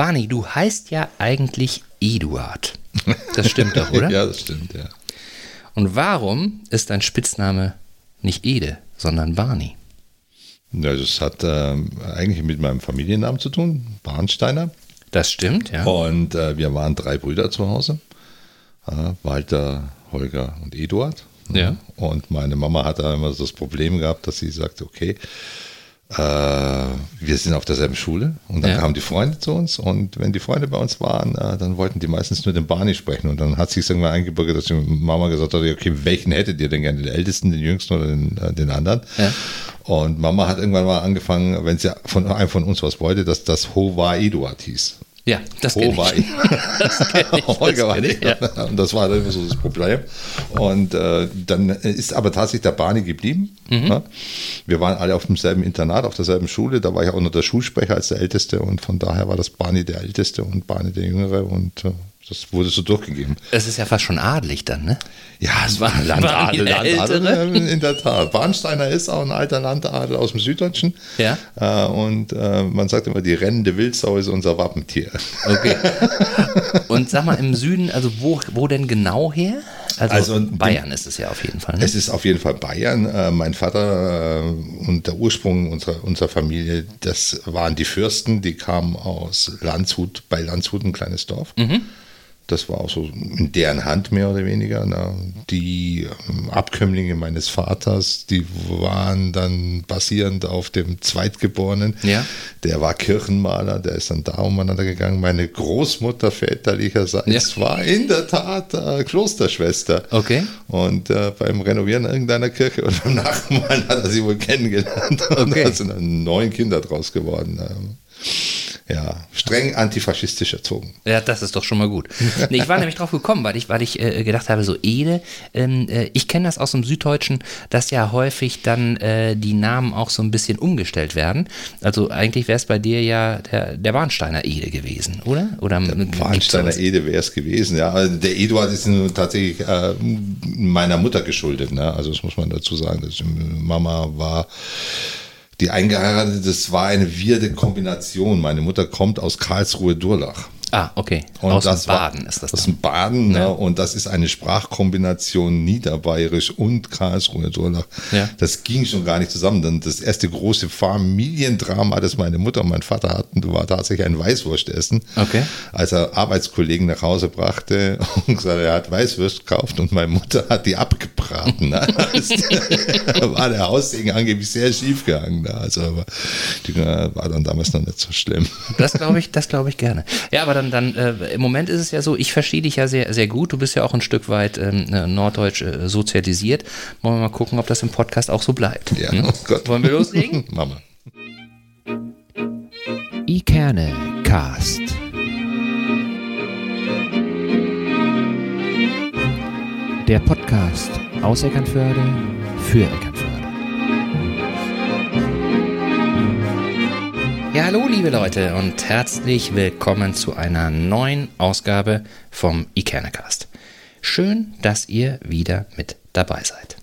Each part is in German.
Barney, du heißt ja eigentlich Eduard. Das stimmt doch, oder? ja, das stimmt, ja. Und warum ist dein Spitzname nicht Ede, sondern Barney? Ja, das hat ähm, eigentlich mit meinem Familiennamen zu tun, Barnsteiner. Das stimmt, ja. Und äh, wir waren drei Brüder zu Hause. Äh, Walter, Holger und Eduard. Ja. Und meine Mama hatte immer so das Problem gehabt, dass sie sagte, okay, äh, wir sind auf derselben Schule und dann Ja. kamen die Freunde zu uns und wenn die Freunde bei uns waren, äh, dann wollten die meistens nur den Barney sprechen und dann hat sich irgendwann eingebürgert, dass die Mama gesagt hat, okay, welchen hättet ihr denn gerne, den ältesten, den jüngsten oder den, äh, den anderen? Ja. Und Mama hat irgendwann mal angefangen, wenn sie von einem von uns was wollte, dass das Hova Eduard hieß. Ja, das kenn Hova ich. Das kenn ich, das Holger war kenn ich, ja. Und das war dann immer so das Problem. Und äh, dann ist aber tatsächlich der Barney geblieben. Mhm. Ne? Wir waren alle auf demselben Internat, auf derselben Schule. Da war ich auch noch der Schulsprecher als der Älteste. Und von daher war das Barney der Älteste und Barney der Jüngere. Und äh, das wurde so durchgegeben. Es ist ja fast schon adelig dann, ne? Ja, es War- ein Landadel, Landadel in der Tat. Barnsteiner ist auch ein alter Landadel aus dem Süddeutschen. Ja. Äh, und äh, man sagt immer, die rennende Wildsau ist unser Wappentier. Okay. Und sag mal, im Süden, also wo, wo denn genau her? Also, Also, Bayern ist es ja auf jeden Fall. Ne? Es ist auf jeden Fall Bayern. Äh, mein Vater und der Ursprung unserer, unserer Familie, das waren die Fürsten, die kamen aus Landshut, bei Landshut, ein kleines Dorf. Das war auch so in deren Hand mehr oder weniger. Ne? Die ähm, Abkömmlinge meines Vaters, die waren dann basierend auf dem Zweitgeborenen. Ja. Der war Kirchenmaler, der ist dann da umeinander gegangen. Meine Großmutter väterlicherseits Ja. war in der Tat äh, Klosterschwester. Okay. Und äh, beim Renovieren irgendeiner Kirche oder beim Nachmalen hat er sie wohl kennengelernt. Und Okay. da sind dann neun Kinder draus geworden. Ja, streng antifaschistisch erzogen. Ja, das ist doch schon mal gut. Nee, ich war nämlich drauf gekommen, weil ich, weil ich äh, gedacht habe, so Ede, ähm, äh, ich kenne das aus dem Süddeutschen, dass ja häufig dann äh, die Namen auch so ein bisschen umgestellt werden. Also eigentlich wäre es bei dir ja der, der Warnsteiner Ede gewesen, oder? Oder gibt's Warnsteiner? Ede wäre es gewesen. Ja, Also der Eduard ist nun tatsächlich äh, meiner Mutter geschuldet. Ne? Also das muss man dazu sagen. Das, Mama war die eingeheiratet. Das war eine wirde Kombination. Meine Mutter kommt aus Karlsruhe-Durlach. Ah, okay. Und aus das dem Baden war, ist das. Aus dem Baden, ne? und das ist eine Sprachkombination Niederbayerisch und Karlsruhe. Ja. Das ging schon gar nicht zusammen. Dann das erste große Familiendrama, das meine Mutter und mein Vater hatten, war tatsächlich ein Weißwurstessen. Okay. Als er Arbeitskollegen nach Hause brachte und gesagt, er hat Weißwurst gekauft und meine Mutter hat die abgebraten. Ne? Da war der Haussegen angeblich sehr schief gegangen. Ne? Also aber äh, war dann damals noch nicht so schlimm. Das glaube ich, das glaube ich gerne. Ja, aber dann, dann äh, im Moment ist es ja so, ich verstehe dich ja sehr, sehr gut. Du bist ja auch ein Stück weit ähm, äh, norddeutsch äh, sozialisiert. Wollen wir mal gucken, ob das im Podcast auch so bleibt. Ja, Hm? oh Gott. Wollen wir loslegen? Mama. Ikerne Cast. Der Podcast aus Eckernförde für Eckernförde. Ja, hallo liebe Leute und herzlich willkommen zu einer neuen Ausgabe vom Ikernecast. Schön, dass ihr wieder mit dabei seid.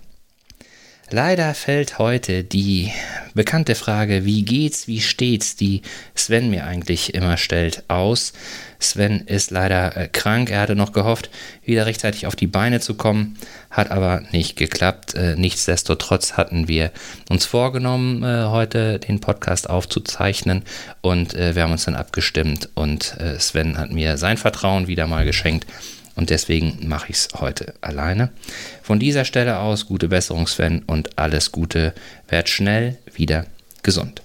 Leider fällt heute die bekannte Frage, wie geht's, wie steht's, die Sven mir eigentlich immer stellt, aus. Sven ist leider äh, krank, er hatte noch gehofft, wieder rechtzeitig auf die Beine zu kommen, hat aber nicht geklappt. Äh, nichtsdestotrotz hatten wir uns vorgenommen, äh, heute den Podcast aufzuzeichnen und äh, wir haben uns dann abgestimmt und äh, Sven hat mir sein Vertrauen wieder mal geschenkt und deswegen mache ich es heute alleine. Von dieser Stelle aus gute Besserung, Sven, und alles Gute. Werd schnell wieder gesund.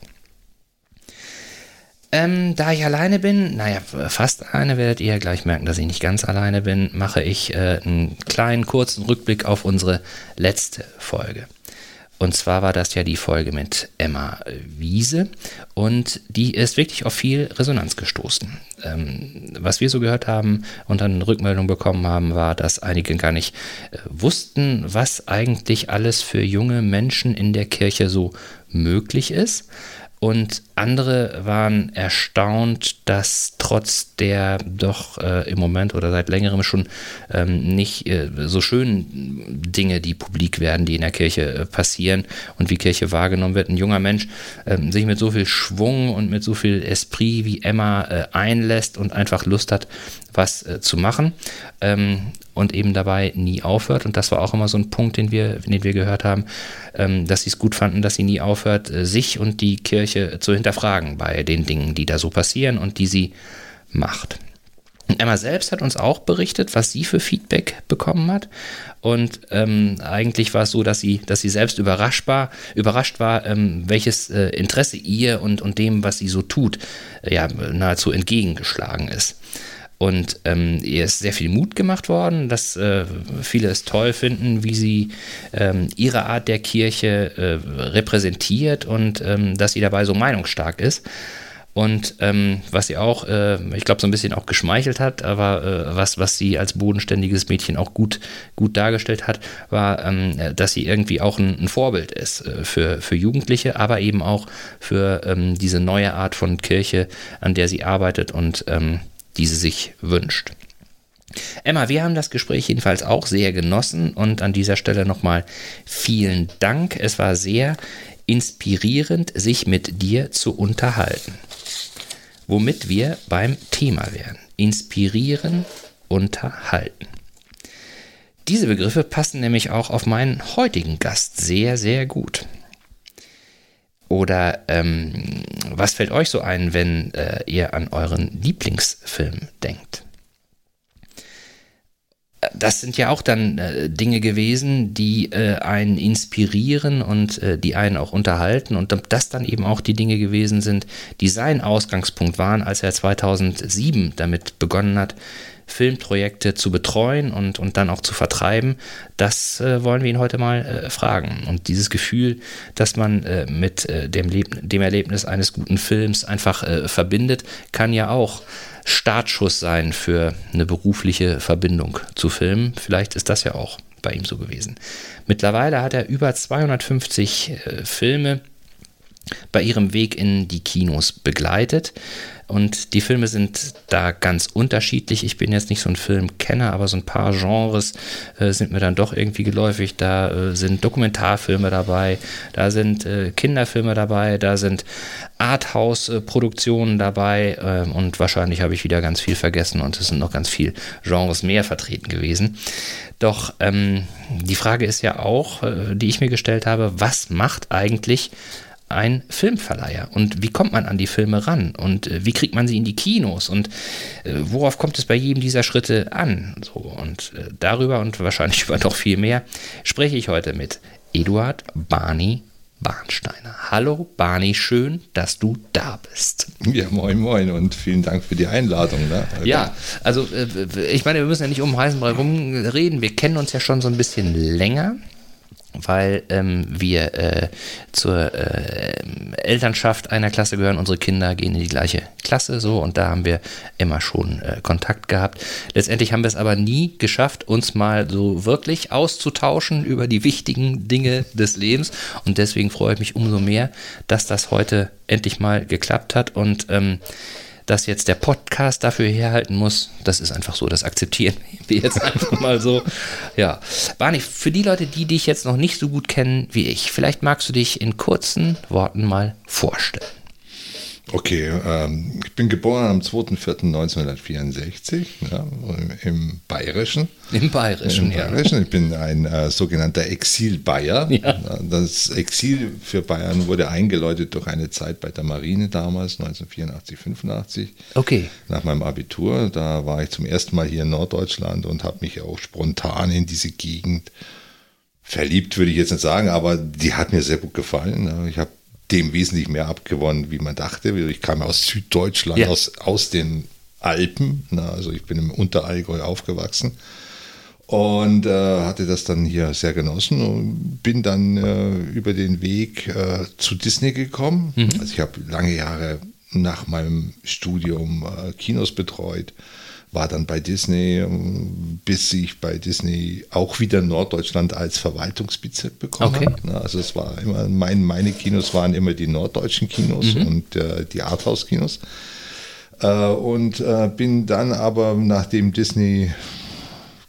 Ähm, da ich alleine bin, naja, fast alleine werdet ihr ja gleich merken, dass ich nicht ganz alleine bin, mache ich äh, einen kleinen kurzen Rückblick auf unsere letzte Folge. Und zwar war das ja die Folge mit Emma Wiese und die ist wirklich auf viel Resonanz gestoßen. Ähm, was wir so gehört haben und dann Rückmeldung bekommen haben, war, dass einige gar nicht äh, wussten, was eigentlich alles für junge Menschen in der Kirche so möglich ist. Und andere waren erstaunt, dass trotz der doch äh, im Moment oder seit längerem schon ähm, nicht äh, so schönen Dinge, die publik werden, die in der Kirche äh, passieren und wie Kirche wahrgenommen wird, ein junger Mensch ähm, sich mit so viel Schwung und mit so viel Esprit wie Emma äh, einlässt und einfach Lust hat, was äh, zu machen. Ähm, und eben dabei nie aufhört. Und das war auch immer so ein Punkt, den wir, den wir gehört haben, ähm, dass sie es gut fanden, dass sie nie aufhört, äh, sich und die Kirche zu hinterfragen bei den Dingen, die da so passieren und die sie macht. Emma selbst hat uns auch berichtet, was sie für Feedback bekommen hat. Und ähm, eigentlich war es so, dass sie, dass sie selbst überrascht war, überrascht war ähm, welches äh, Interesse ihr und, und dem, was sie so tut, äh, ja, nahezu entgegengeschlagen ist. Und ähm, ihr ist sehr viel Mut gemacht worden, dass äh, viele es toll finden, wie sie ähm, ihre Art der Kirche äh, repräsentiert und ähm, dass sie dabei so meinungsstark ist. Und ähm, was sie auch, äh, ich glaube, so ein bisschen auch geschmeichelt hat, aber äh, was, was sie als bodenständiges Mädchen auch gut, gut dargestellt hat, war, ähm, dass sie irgendwie auch ein, ein Vorbild ist äh, für, für Jugendliche, aber eben auch für ähm, diese neue Art von Kirche, an der sie arbeitet und ähm, die sie sich wünscht. Emma, wir haben das Gespräch jedenfalls auch sehr genossen und an dieser Stelle nochmal vielen Dank. Es war sehr inspirierend, sich mit dir zu unterhalten. Womit wir beim Thema wären. Inspirieren, unterhalten. Diese Begriffe passen nämlich auch auf meinen heutigen Gast sehr, sehr gut. Oder ähm, was fällt euch so ein, wenn äh, ihr an euren Lieblingsfilm denkt? Das sind ja auch dann äh, Dinge gewesen, die äh, einen inspirieren und äh, die einen auch unterhalten und das dann eben auch die Dinge gewesen sind, die sein Ausgangspunkt waren, als er 2007 damit begonnen hat, Filmprojekte zu betreuen und, und dann auch zu vertreiben, das äh, wollen wir ihn heute mal äh, fragen. Und dieses Gefühl, dass man äh, mit äh, dem, Leb dem Erlebnis eines guten Films einfach äh, verbindet, kann ja auch Startschuss sein für eine berufliche Verbindung zu Filmen. Vielleicht ist das ja auch bei ihm so gewesen. Mittlerweile hat er über 250 äh, Filme bei ihrem Weg in die Kinos begleitet. Und die Filme sind da ganz unterschiedlich. Ich bin jetzt nicht so ein Filmkenner, aber so ein paar Genres äh, sind mir dann doch irgendwie geläufig. Da äh, sind Dokumentarfilme dabei, da sind äh, Kinderfilme dabei, da sind Arthouse-Produktionen dabei ähm, und wahrscheinlich habe ich wieder ganz viel vergessen und es sind noch ganz viele Genres mehr vertreten gewesen. Doch ähm, die Frage ist ja auch, äh, die ich mir gestellt habe, was macht eigentlich ein Filmverleiher und wie kommt man an die Filme ran und äh, wie kriegt man sie in die Kinos und äh, worauf kommt es bei jedem dieser Schritte an? So, und äh, darüber und wahrscheinlich über noch viel mehr spreche ich heute mit Eduard Barney Bahnsteiner. Hallo Barney, schön, dass du da bist. Ja, moin, moin und vielen Dank für die Einladung. Ne? Ja, also äh, ich meine, wir müssen ja nicht um heißen Brei rumreden. Wir kennen uns ja schon so ein bisschen länger weil ähm, wir äh, zur äh, Elternschaft einer Klasse gehören. Unsere Kinder gehen in die gleiche Klasse so und da haben wir immer schon äh, Kontakt gehabt. Letztendlich haben wir es aber nie geschafft, uns mal so wirklich auszutauschen über die wichtigen Dinge des Lebens und deswegen freue ich mich umso mehr, dass das heute endlich mal geklappt hat und ähm, dass jetzt der Podcast dafür herhalten muss, das ist einfach so, das akzeptieren wir jetzt einfach mal so. Ja, Barney, für die Leute, die dich jetzt noch nicht so gut kennen wie ich, vielleicht magst du dich in kurzen Worten mal vorstellen. Okay, ähm, ich bin geboren am 2.4.1964 ja, im Bayerischen. Im Bayerischen, Im Bayerischen. Ich bin ein äh, sogenannter Exil-Bayer. Ja. Das Exil für Bayern wurde eingeläutet durch eine Zeit bei der Marine damals, 1984, 85. Okay. Nach meinem Abitur. Da war ich zum ersten Mal hier in Norddeutschland und habe mich auch spontan in diese Gegend verliebt, würde ich jetzt nicht sagen, aber die hat mir sehr gut gefallen. Ich habe dem wesentlich mehr abgewonnen, wie man dachte. Ich kam aus Süddeutschland, ja. aus, aus den Alpen. Na, also ich bin im Unterallgäu aufgewachsen und äh, hatte das dann hier sehr genossen und bin dann äh, über den Weg äh, zu Disney gekommen. Mhm. Also ich habe lange Jahre nach meinem Studium äh, Kinos betreut, war dann bei Disney, ähm, bis ich bei Disney auch wieder Norddeutschland als Verwaltungsbezirk bekommen Okay. habe. Also es war immer, mein, meine Kinos waren immer die norddeutschen Kinos und äh, die Arthouse-Kinos. Äh, und äh, bin dann aber, nachdem Disney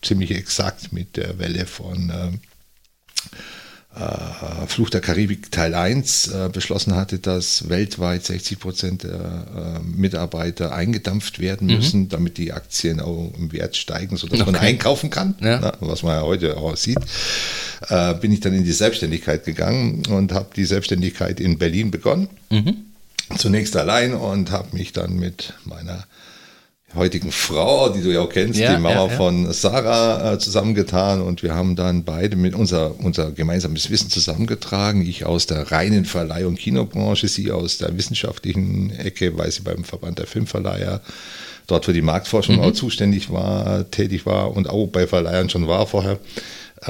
ziemlich exakt mit der Welle von äh, Fluch der Karibik Teil 1 äh, beschlossen hatte, dass weltweit 60 Prozent der äh, Mitarbeiter eingedampft werden müssen, damit die Aktien auch im Wert steigen, sodass man Okay. einkaufen kann, Ja. na, was man ja heute auch sieht, äh, bin ich dann in die Selbstständigkeit gegangen und habe die Selbstständigkeit in Berlin begonnen. Zunächst allein und habe mich dann mit meiner heutigen Frau, die du ja auch kennst, Ja, die Mama ja, ja. von Sarah, äh, zusammengetan und wir haben dann beide mit unser, unser gemeinsames Wissen zusammengetragen. Ich aus der reinen Verleih- und Kinobranche, sie aus der wissenschaftlichen Ecke, weil sie beim Verband der Filmverleiher dort für die Marktforschung auch zuständig war, tätig war und auch bei Verleihern schon war vorher,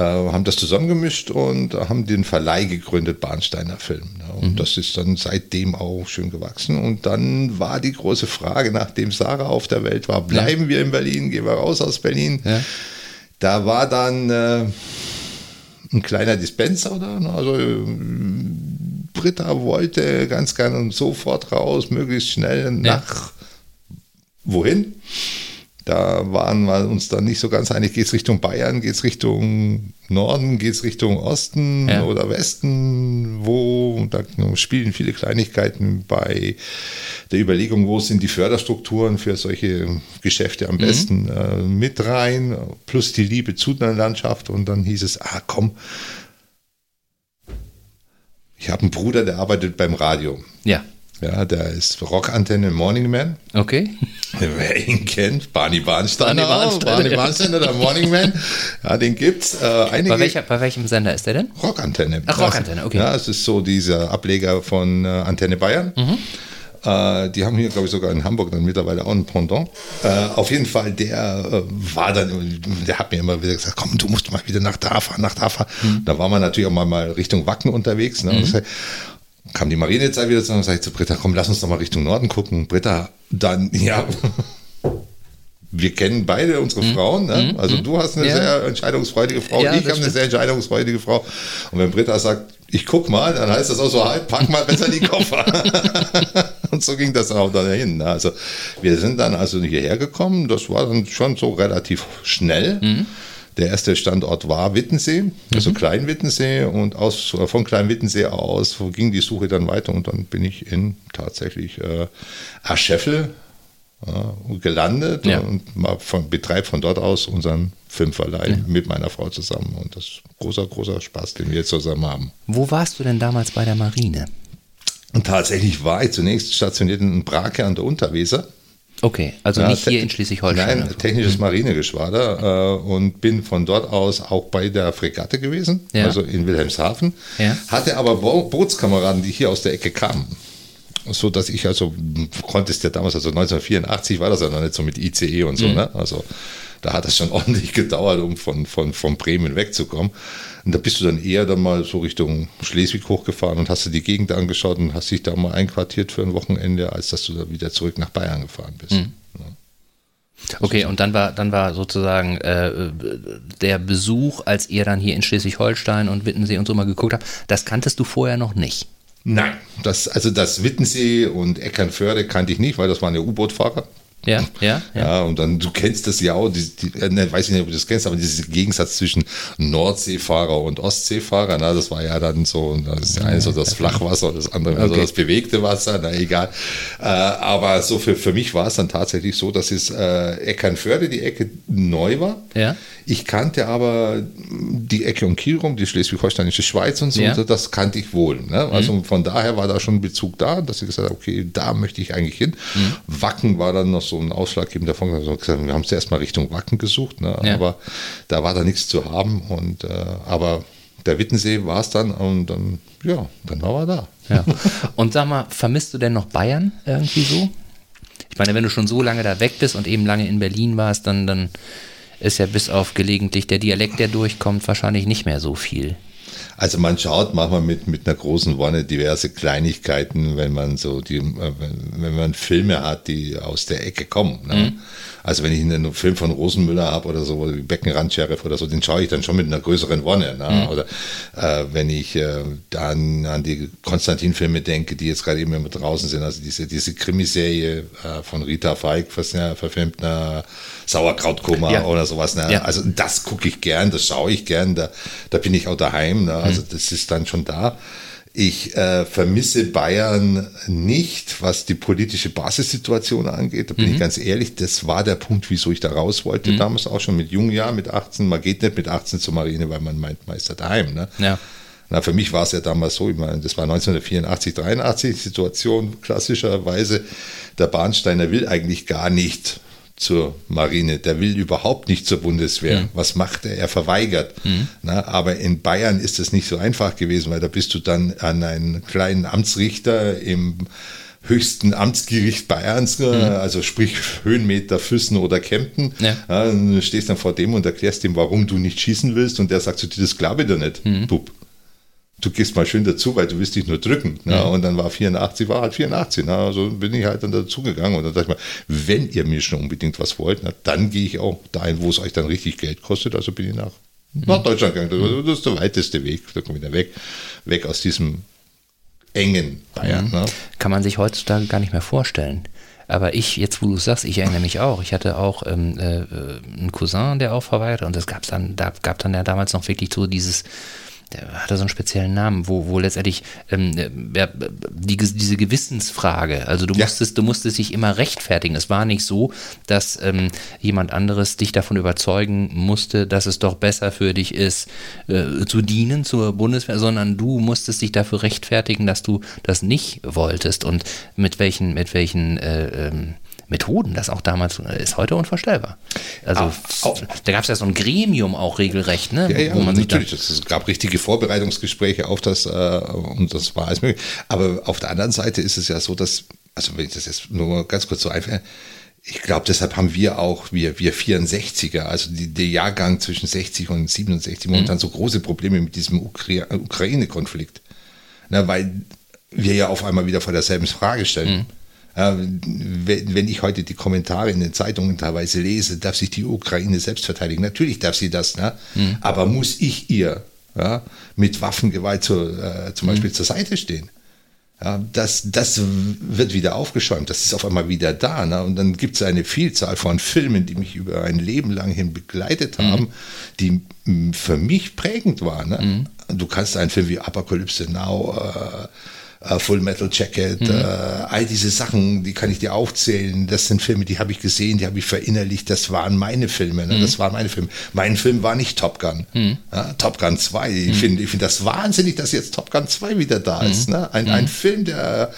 haben das zusammengemischt und haben den Verleih gegründet, Bahnsteiner Film. Ja, und das ist dann seitdem auch schön gewachsen. Und dann war die große Frage, nachdem Sarah auf der Welt war, bleiben wir in Berlin, gehen wir raus aus Berlin? Ja. Da war dann äh, ein kleiner Dispenser da. ne? Also äh, Britta wollte ganz gerne sofort raus, möglichst schnell nach wohin? Da waren wir uns dann nicht so ganz einig, geht es Richtung Bayern, geht es Richtung Norden, geht es Richtung Osten Ja. oder Westen, wo, da spielen viele Kleinigkeiten bei der Überlegung, wo sind die Förderstrukturen für solche Geschäfte am besten äh, mit rein, plus die Liebe zu der Landschaft. Und dann hieß es, ah komm, ich habe einen Bruder, der arbeitet beim Radio. Ja. Ja, der ist Rockantenne Morning Man. Okay. Wer ihn kennt, Barney Barnsteiner. Barney Barnsteiner. Barney Barnsteiner, der Morning Man. Ja, den gibt's. Äh, einige Bei, welcher, bei welchem Sender ist der denn? Rockantenne. Ach, Rockantenne, okay. Ja, es ist so dieser Ableger von äh, Antenne Bayern. Mhm. Äh, die haben hier, glaube ich, sogar in Hamburg dann mittlerweile auch ein Pendant. Äh, auf jeden Fall, der äh, war dann, der hat mir immer wieder gesagt, komm, du musst mal wieder nach da fahren, nach da fahren. Mhm. Da war man natürlich auch mal, mal Richtung Wacken unterwegs. Ne? Das, kam die Marinezeit wieder zusammen und sag ich zu Britta, komm, lass uns doch mal Richtung Norden gucken. Britta, dann, ja, wir kennen beide unsere Frauen. Ne? Also du hast eine Mhm. Ja. sehr entscheidungsfreudige Frau, Ja, ich habe eine sehr entscheidungsfreudige Frau. Und wenn Britta sagt, ich guck mal, dann heißt das auch so, halt, pack mal besser die Koffer. und so ging das auch dann hin. ne? Also wir sind dann also hierher gekommen. Das war dann schon so relativ schnell. Mhm. Der erste Standort war Wittensee, also Klein-Wittensee und aus, von Klein-Wittensee aus ging die Suche dann weiter und dann bin ich in tatsächlich äh, Ascheffel ja, gelandet Ja. und von, betreibe von dort aus unseren Filmverleih mit meiner Frau zusammen und das ist großer, großer Spaß, den wir jetzt zusammen haben. Wo warst du denn damals bei der Marine? Und tatsächlich war ich zunächst stationiert in Brake an der Unterweser. Okay, also Ja, nicht hier in Schleswig-Holstein. Nein, technisches Marinegeschwader äh, und bin von dort aus auch bei der Fregatte gewesen, Ja. also in Wilhelmshaven. Ja. Hatte aber Bo Bootskameraden, die hier aus der Ecke kamen. So dass ich also, konntest ja damals, also 1984 war das ja noch nicht so mit ICE und Mhm. so, ne? Also da hat es schon ordentlich gedauert, um von, von, von Bremen wegzukommen. Und da bist du dann eher dann mal so Richtung Schleswig hochgefahren und hast dir die Gegend angeschaut und hast dich da mal einquartiert für ein Wochenende, als dass du da wieder zurück nach Bayern gefahren bist. Mhm. Okay, und dann war, dann war sozusagen äh, der Besuch, als ihr dann hier in Schleswig-Holstein und Wittensee und so mal geguckt habt, das kanntest du vorher noch nicht. Nein, das, also das Wittensee und Eckernförde kannte ich nicht, weil das waren ja U-Boot-Fahrer. Ja, ja, ja. Ja, und dann, du kennst das ja auch, die, die, äh, ne, weiß ich nicht, ob du das kennst, aber dieser Gegensatz zwischen Nordseefahrer und Ostseefahrer, na, das war ja dann so, das ist ja eine so das Flachwasser, das andere also Okay. das bewegte Wasser, na egal. Äh, aber so für, für mich war es dann tatsächlich so, dass es äh, Eckernförde die Ecke neu war. Ja. Ich kannte aber die Ecke um Kiel rum, die schleswig-holsteinische Schweiz und so, Ja. so, das kannte ich wohl. Ne? Also von daher war da schon ein Bezug da, dass ich gesagt habe, okay, da möchte ich eigentlich hin. Wacken war dann noch so ein ausschlaggebender Punkt. Also gesagt, wir haben zuerst mal Richtung Wacken gesucht, ne? Ja. aber da war da nichts zu haben. Und, äh, aber der Wittensee war es dann und dann, ja, dann war er da. Ja. Und sag mal, vermisst du denn noch Bayern irgendwie so? Ich meine, wenn du schon so lange da weg bist und eben lange in Berlin warst, dann, dann ist ja bis auf gelegentlich der Dialekt, der durchkommt, wahrscheinlich nicht mehr so viel. Also man schaut manchmal mit, mit einer großen Wonne diverse Kleinigkeiten, wenn man so die, äh, wenn, wenn man Filme hat, die aus der Ecke kommen. Ne? Mhm. Also wenn ich einen Film von Rosenmüller habe oder so, wie Beckenrand-Sheriff oder so, den schaue ich dann schon mit einer größeren Wonne. Ne? Mhm. Oder äh, wenn ich äh, dann an die Konstantin-Filme denke, die jetzt gerade eben immer draußen sind, also diese, diese Krimiserie äh, von Rita Feig, was ja verfilmt, eine Sauerkrautkoma ja. oder sowas. Ne? Ja. Also das gucke ich gern, das schaue ich gern, da, da bin ich auch daheim. Ne? Also mhm. das ist dann schon da. Ich äh, vermisse Bayern nicht, was die politische Basissituation angeht. Da bin mhm. ich ganz ehrlich, das war der Punkt, wieso ich da raus wollte. Mhm. Damals auch schon mit jungen Jahren, mit 18. Man geht nicht mit 18 zur Marine, weil man meint, Meister daheim. Ne? Ja. Na, für mich war es ja damals so, ich meine, das war 1984, 83 Situation klassischerweise. Der Bahnsteiner will eigentlich gar nicht zur Marine, der will überhaupt nicht zur Bundeswehr. Mhm. Was macht er? Er verweigert. Mhm. Na, aber in Bayern ist es nicht so einfach gewesen, weil da bist du dann an einen kleinen Amtsrichter im höchsten Amtsgericht Bayerns, äh, mhm. also sprich Höhenmeter, Füssen oder Kempten. Ja. Stehst dann vor dem und erklärst ihm, warum du nicht schießen willst und der sagt zu dir, das glaube ich dir nicht, mhm. Bub du gehst mal schön dazu, weil du willst dich nur drücken. Ne? Und dann war 84, war halt 84. Ne? Also bin ich halt dann dazugegangen und dann dachte ich mal, wenn ihr mir schon unbedingt was wollt, na, dann gehe ich auch dahin, wo es euch dann richtig Geld kostet. Also bin ich nach, mhm. nach Deutschland gegangen. Das ist der weiteste Weg. Da komme ich dann weg, weg aus diesem engen Bayern. Mhm. Ne? Kann man sich heutzutage gar nicht mehr vorstellen. Aber ich, jetzt wo du es sagst, ich erinnere mich auch. Ich hatte auch ähm, äh, einen Cousin, der auch verweigert und es gab dann, da gab dann ja damals noch wirklich so dieses der hatte so einen speziellen Namen, wo, wo letztendlich ähm, äh, die, diese Gewissensfrage, also du musstest, ja. du musstest dich immer rechtfertigen. Es war nicht so, dass ähm, jemand anderes dich davon überzeugen musste, dass es doch besser für dich ist, äh, zu dienen zur Bundeswehr, sondern du musstest dich dafür rechtfertigen, dass du das nicht wolltest und mit welchen, mit welchen äh, ähm, Methoden das auch damals ist heute unvorstellbar. Also auch, da gab es ja so ein Gremium auch regelrecht, ne? Ja, ja, wo man natürlich. es gab richtige Vorbereitungsgespräche auf das äh, und das war alles möglich. Aber auf der anderen Seite ist es ja so, dass, also wenn ich das jetzt nur mal ganz kurz so einfach ich glaube, deshalb haben wir auch, wir, wir 64er, also die, der Jahrgang zwischen 60 und 67, momentan mhm. so große Probleme mit diesem Ukra Ukraine-Konflikt. weil wir ja auf einmal wieder vor derselben Frage stellen. Mhm. Wenn ich heute die Kommentare in den Zeitungen teilweise lese, darf sich die Ukraine selbst verteidigen. Natürlich darf sie das, ne? Mhm. aber muss ich ihr ja, mit Waffengewalt zu, äh, zum Beispiel mhm. zur Seite stehen? Ja, das, das wird wieder aufgeschäumt, das ist auf einmal wieder da. Ne? Und dann gibt es eine Vielzahl von Filmen, die mich über ein Leben lang hin begleitet mhm. haben, mhm. die für mich prägend waren. Ne? Du kannst einen Film wie Apocalypse Now, äh, uh, Full Metal Jacket, mhm. uh, all diese Sachen, die kann ich dir aufzählen. Das sind Filme, die habe ich gesehen, die habe ich verinnerlicht. Das waren meine Filme. Ne? Mhm. Das waren meine Filme. Mein Film war nicht Top Gun. Mhm. Ja, Top Gun 2. Ich mhm. finde ich find das wahnsinnig, dass jetzt Top Gun 2 wieder da ist. Mhm. Ne? Ein, ein mhm. Film, der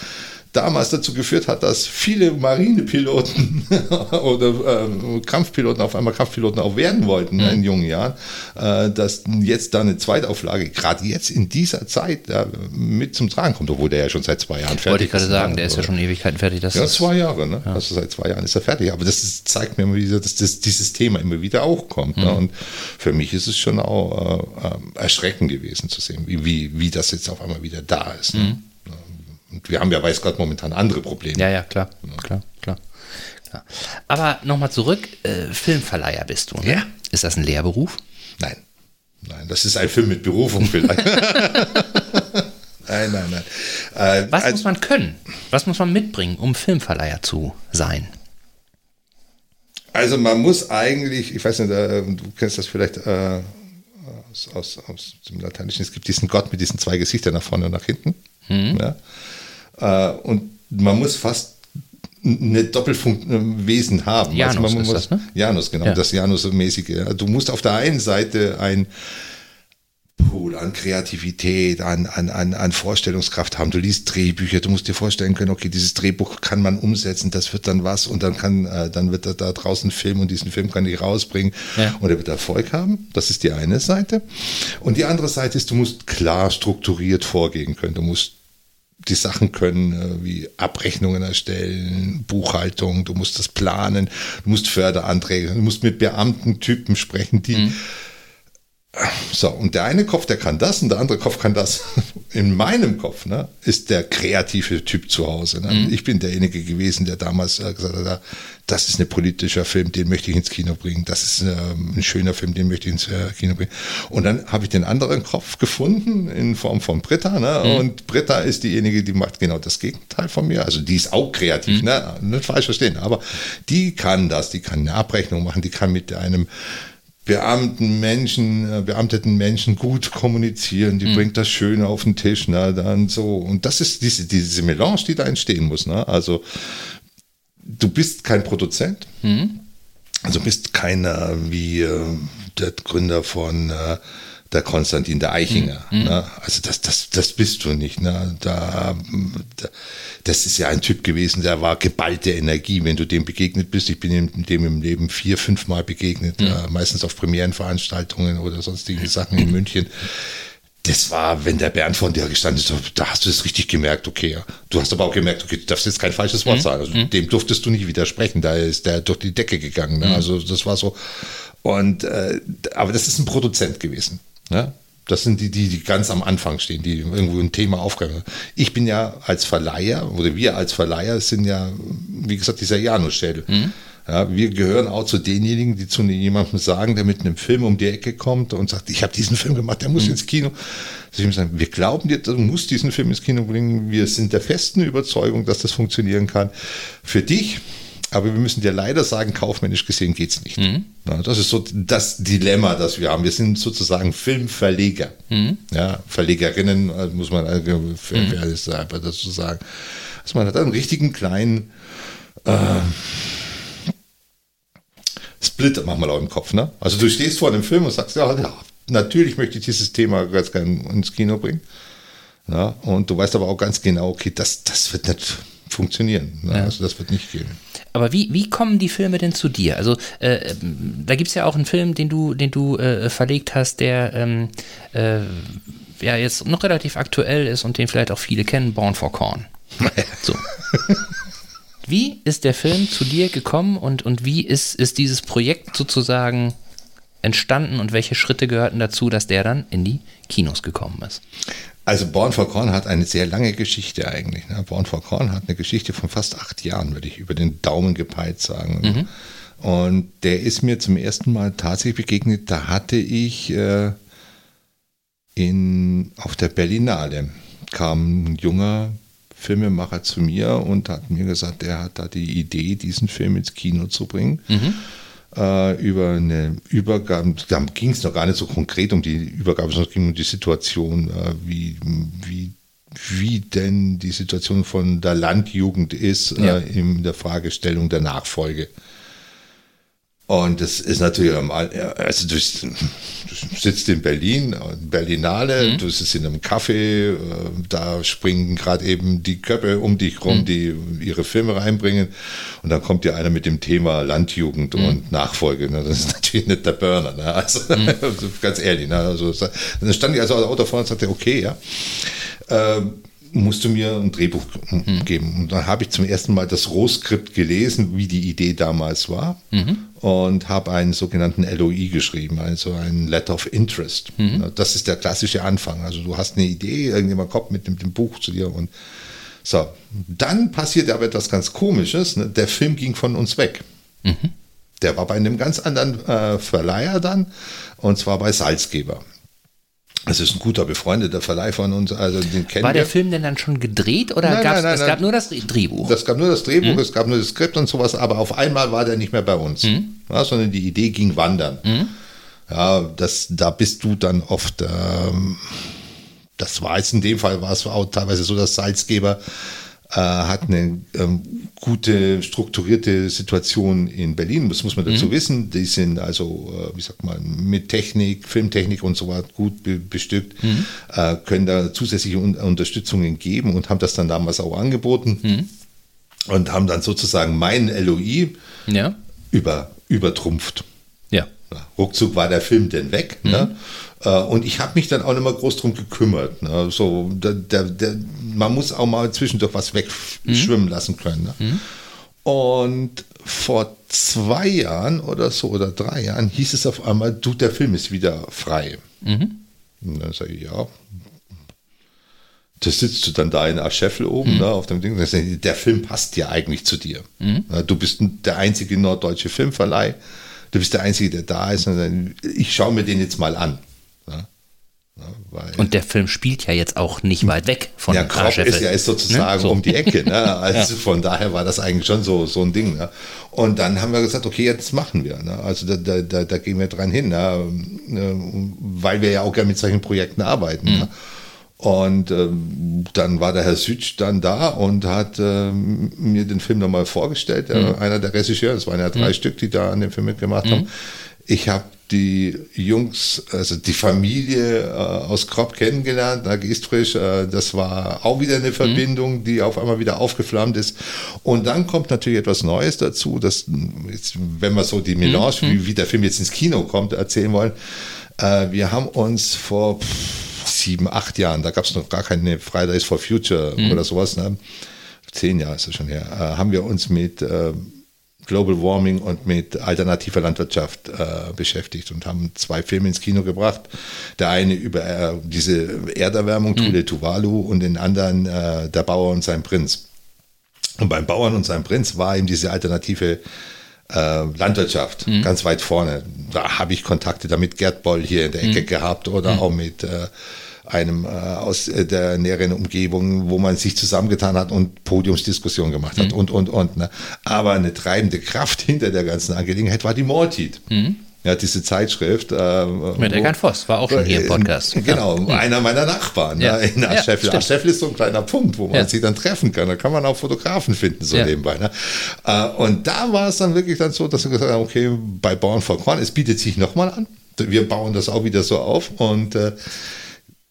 damals dazu geführt hat, dass viele Marinepiloten oder äh, Kampfpiloten auf einmal Kampfpiloten auch werden wollten mhm. in jungen Jahren, äh, dass jetzt da eine Zweitauflage, gerade jetzt in dieser Zeit, äh, mit zum Tragen kommt, obwohl der ja schon seit zwei Jahren fertig ist. Wollte ich gerade sagen, der ist ja schon Ewigkeiten fertig. Das ja, zwei Jahre, ne? Ja. Also seit zwei Jahren ist er fertig. Aber das ist, zeigt mir immer wieder, dass das, dieses Thema immer wieder auch kommt. Ne? Mhm. Ne? Und für mich ist es schon auch äh, äh, erschreckend gewesen zu sehen, wie, wie, wie das jetzt auf einmal wieder da ist. Ne? Mhm. Und wir haben ja, weiß Gott, momentan andere Probleme. Ja, ja, klar, ja. klar, klar. klar. Aber nochmal zurück, äh, Filmverleiher bist du, ne? Ja. Ist das ein Lehrberuf? Nein. Nein, das ist ein Film mit Berufung vielleicht. nein, nein, nein. Äh, Was muss man können? Was muss man mitbringen, um Filmverleiher zu sein? Also man muss eigentlich, ich weiß nicht, äh, du kennst das vielleicht äh, aus, aus, aus, dem Lateinischen, es gibt diesen Gott mit diesen zwei Gesichtern nach vorne und nach hinten. Mhm. Ja? Äh, und man muss fast eine Doppelfunktion haben. Janus also ist muss, das, ne? Janus, genau, ja. das Janus-mäßige. Du musst auf der einen Seite ein Pool an Kreativität, an, an, an, an Vorstellungskraft haben. Du liest Drehbücher, du musst dir vorstellen können, okay, dieses Drehbuch kann man umsetzen, das wird dann was und dann kann, äh, dann wird er da draußen Film und diesen Film kann ich rausbringen ja. und er wird Erfolg haben. Das ist die eine Seite. Und die andere Seite ist, du musst klar strukturiert vorgehen können. Du musst die Sachen können, äh, wie Abrechnungen erstellen, Buchhaltung, du musst das planen, du musst Förderanträge, du musst mit Beamtentypen sprechen, die mhm. So, und der eine Kopf, der kann das und der andere Kopf kann das. In meinem Kopf ne, ist der kreative Typ zu Hause. Ne? Mhm. Ich bin derjenige gewesen, der damals äh, gesagt hat, das ist ein politischer Film, den möchte ich ins Kino bringen. Das ist äh, ein schöner Film, den möchte ich ins äh, Kino bringen. Und dann habe ich den anderen Kopf gefunden in Form von Britta. Ne? Mhm. Und Britta ist diejenige, die macht genau das Gegenteil von mir. Also die ist auch kreativ, mhm. ne? nicht falsch verstehen. Aber die kann das, die kann eine Abrechnung machen, die kann mit einem beamten Menschen, äh, beamteten Menschen gut kommunizieren, die mhm. bringt das Schöne auf den Tisch, ne, dann so. Und das ist diese, diese Melange, die da entstehen muss, ne? Also, du bist kein Produzent, mhm. also bist keiner wie äh, der Gründer von äh, der Konstantin der Eichinger. Mhm. Ne? Also das, das, das bist du nicht. Ne? Da, da, das ist ja ein Typ gewesen, der war geballte Energie, wenn du dem begegnet bist. Ich bin dem im Leben vier, fünf Mal begegnet, mhm. äh, meistens auf Premierenveranstaltungen oder sonstige Sachen in München. Das war, wenn der Bernd von dir gestanden ist, da hast du es richtig gemerkt, okay, ja. Du hast aber auch gemerkt, okay, du darfst jetzt kein falsches Wort mhm. sagen. Also, mhm. Dem durftest du nicht widersprechen, da ist der durch die Decke gegangen. Ne? Mhm. Also das war so. Und äh, aber das ist ein Produzent gewesen. Ne? Das sind die, die, die ganz am Anfang stehen, die irgendwo ein Thema aufgreifen. Ich bin ja als Verleiher, oder wir als Verleiher sind ja, wie gesagt, dieser Janusschädel. Mhm. Ja, wir gehören auch zu denjenigen, die zu jemandem sagen, der mit einem Film um die Ecke kommt und sagt, ich habe diesen Film gemacht, der muss mhm. ins Kino. Also sagen, wir glauben dir, du musst diesen Film ins Kino bringen. Wir sind der festen Überzeugung, dass das funktionieren kann. Für dich aber wir müssen dir leider sagen, kaufmännisch gesehen geht es nicht. Mhm. Ja, das ist so das Dilemma, das wir haben. Wir sind sozusagen Filmverleger. Mhm. Ja, Verlegerinnen, äh, muss man äh, für, mhm. alles einfach dazu sagen. Also man hat einen richtigen kleinen äh, Split manchmal auch im Kopf. Ne? Also du stehst vor einem Film und sagst, ja, ja natürlich möchte ich dieses Thema ganz gerne ins Kino bringen. Ja, und du weißt aber auch ganz genau, okay, das, das wird nicht funktionieren. Ne? Ja. Also das wird nicht gehen. Aber wie, wie kommen die Filme denn zu dir? Also äh, da gibt es ja auch einen Film, den du, den du äh, verlegt hast, der ähm, äh, ja jetzt noch relativ aktuell ist und den vielleicht auch viele kennen, Born for Corn. So. Wie ist der Film zu dir gekommen und, und wie ist, ist dieses Projekt sozusagen entstanden und welche Schritte gehörten dazu, dass der dann in die Kinos gekommen ist? Also Born for Corn hat eine sehr lange Geschichte eigentlich. Ne? Born for Corn hat eine Geschichte von fast acht Jahren, würde ich über den Daumen gepeilt sagen. Mhm. Und der ist mir zum ersten Mal tatsächlich begegnet. Da hatte ich äh, in, auf der Berlinale kam ein junger Filmemacher zu mir und hat mir gesagt, er hat da die Idee, diesen Film ins Kino zu bringen. Mhm äh, über eine Übergabe, da ging es noch gar nicht so konkret um die Übergabe, sondern es ging um die Situation, äh, wie, wie, wie denn die Situation von der Landjugend ist ja. äh, in der Fragestellung der Nachfolge. Und das ist natürlich, also du, sitzt in Berlin, Berlinale, mhm. du sitzt in einem Café, äh, da springen gerade eben die Köpfe um dich rum, mhm. die ihre Filme reinbringen. Und dann kommt dir einer mit dem Thema Landjugend mhm. und Nachfolge. Ne? Das ist natürlich nicht der Burner. Ne? Also, mhm. ganz ehrlich. Ne? Also, dann stand ich also Auto vorne und sagte, okay, ja. Ähm, musst du mir ein Drehbuch mhm. geben. Und dann habe ich zum ersten Mal das Rohskript gelesen, wie die Idee damals war. Mhm. Und habe einen sogenannten LOI geschrieben, also ein Letter of Interest. Mhm. Das ist der klassische Anfang. Also du hast eine Idee, irgendjemand kommt mit dem, dem Buch zu dir und so. Dann passiert aber etwas ganz Komisches. Ne? Der Film ging von uns weg. Mhm. Der war bei einem ganz anderen äh, Verleiher dann, und zwar bei Salzgeber. Das ist ein guter befreundeter Verleih von uns, also den kennen War der wir. Film denn dann schon gedreht oder gab es gab nur das Drehbuch? Es gab nur das Drehbuch, mhm. es gab nur das Skript und sowas, aber auf einmal war der nicht mehr bei uns, mhm. ja, sondern die Idee ging wandern. Mhm. Ja, das, da bist du dann oft, ähm, das war jetzt in dem Fall, war es auch teilweise so, dass Salzgeber äh, hat eine ähm, gute, strukturierte Situation in Berlin. Das muss man dazu mhm. wissen. Die sind also, äh, wie sagt man, mit Technik, Filmtechnik und so weiter gut be bestückt, mhm. äh, können da zusätzliche Un Unterstützungen geben und haben das dann damals auch angeboten mhm. und haben dann sozusagen meinen LOI ja. über, übertrumpft. Ja. Ruckzuck war der Film denn weg. Ne? Äh, und ich habe mich dann auch nicht mehr groß drum gekümmert. Ne? So, der, der, der, man muss auch mal zwischendurch was wegschwimmen mhm. lassen können. Ne? Mhm. Und vor zwei Jahren oder so oder drei Jahren hieß es auf einmal, du, der Film ist wieder frei. Mhm. Und dann sage ich, ja. Da sitzt du dann da in Ascheffel oben, mhm. da auf dem Ding. Ich, der Film passt ja eigentlich zu dir. Mhm. Du bist der einzige norddeutsche Filmverleih. Du bist der Einzige, der da ist. Ich schaue mir den jetzt mal an. Und der Film spielt ja jetzt auch nicht weit weg von ja, Kropp ist ja ist sozusagen ne? so. um dieEcke. Ne? Also ja. von daher war das eigentlich schon so, so ein Ding. Ne? Und dann haben wir gesagt, okay, jetzt machen wir. Ne? Also da, da, da, da, gehen wir dran hin, ne? weil wir ja auch gerne mit solchen Projekten arbeiten. Ne? Mhm. Und ähm, dann war der Herr Sütsch dann da und hat ähm, mir den Film nochmal vorgestellt. Mhm. Einer der Regisseure, das waren ja drei mhm. Stück, die da an dem Film mitgemacht mhm. haben. Ich habe die Jungs, also die Familie äh, aus Kropp kennengelernt, na, Geestfrisch, äh, das war auch wieder eine mhm. Verbindung, die auf einmal wieder aufgeflammt ist. Und dann kommt natürlich etwas Neues dazu, dass, jetzt, wenn wir so die Melange, mhm. wie, wie, der Film jetzt ins Kino kommt, erzählen wollen. Äh, wir haben uns vor pff, sieben, acht Jahren, da gab es noch gar keine Fridays for Future mhm. oder sowas, ne? zehn Jahre ist das schon her, äh, haben wir uns mit äh, Global Warming und mit alternativer Landwirtschaft äh, beschäftigt und haben zwei Filme ins Kino gebracht. Der eine über äh, diese Erderwärmung, mhm. Tule Tuvalu, und den anderen äh, Der Bauer und sein Prinz. Und beim Bauern und sein Prinz war eben diese alternative äh, Landwirtschaft mhm. ganz weit vorne. Da habe ich Kontakte damit Gerd Boll hier in der Ecke mhm. gehabt oder mhm. auch mit äh, einem äh, aus äh, der näheren Umgebung, wo man sich zusammengetan hat und Podiumsdiskussion gemacht hat mhm. und, und, und. Ne? Aber eine treibende Kraft hinter der ganzen Angelegenheit war die Mortit. Mhm. Ja, diese Zeitschrift. Äh, Mit Eckart Voss, war auch schon hier im Podcast. Genau, ja. einer meiner Nachbarn ja. ne, in Ascheffel. Ja, Ascheffel ist so ein kleiner Punkt, wo man ja. sich dann treffen kann. Da kann man auch Fotografen finden, so nebenbei. Ne? Äh, und da war es dann wirklich dann so, dass wir gesagt haben, okay, bei Bauern vor Korn, es bietet sich nochmal an. Wir bauen das auch wieder so auf und äh,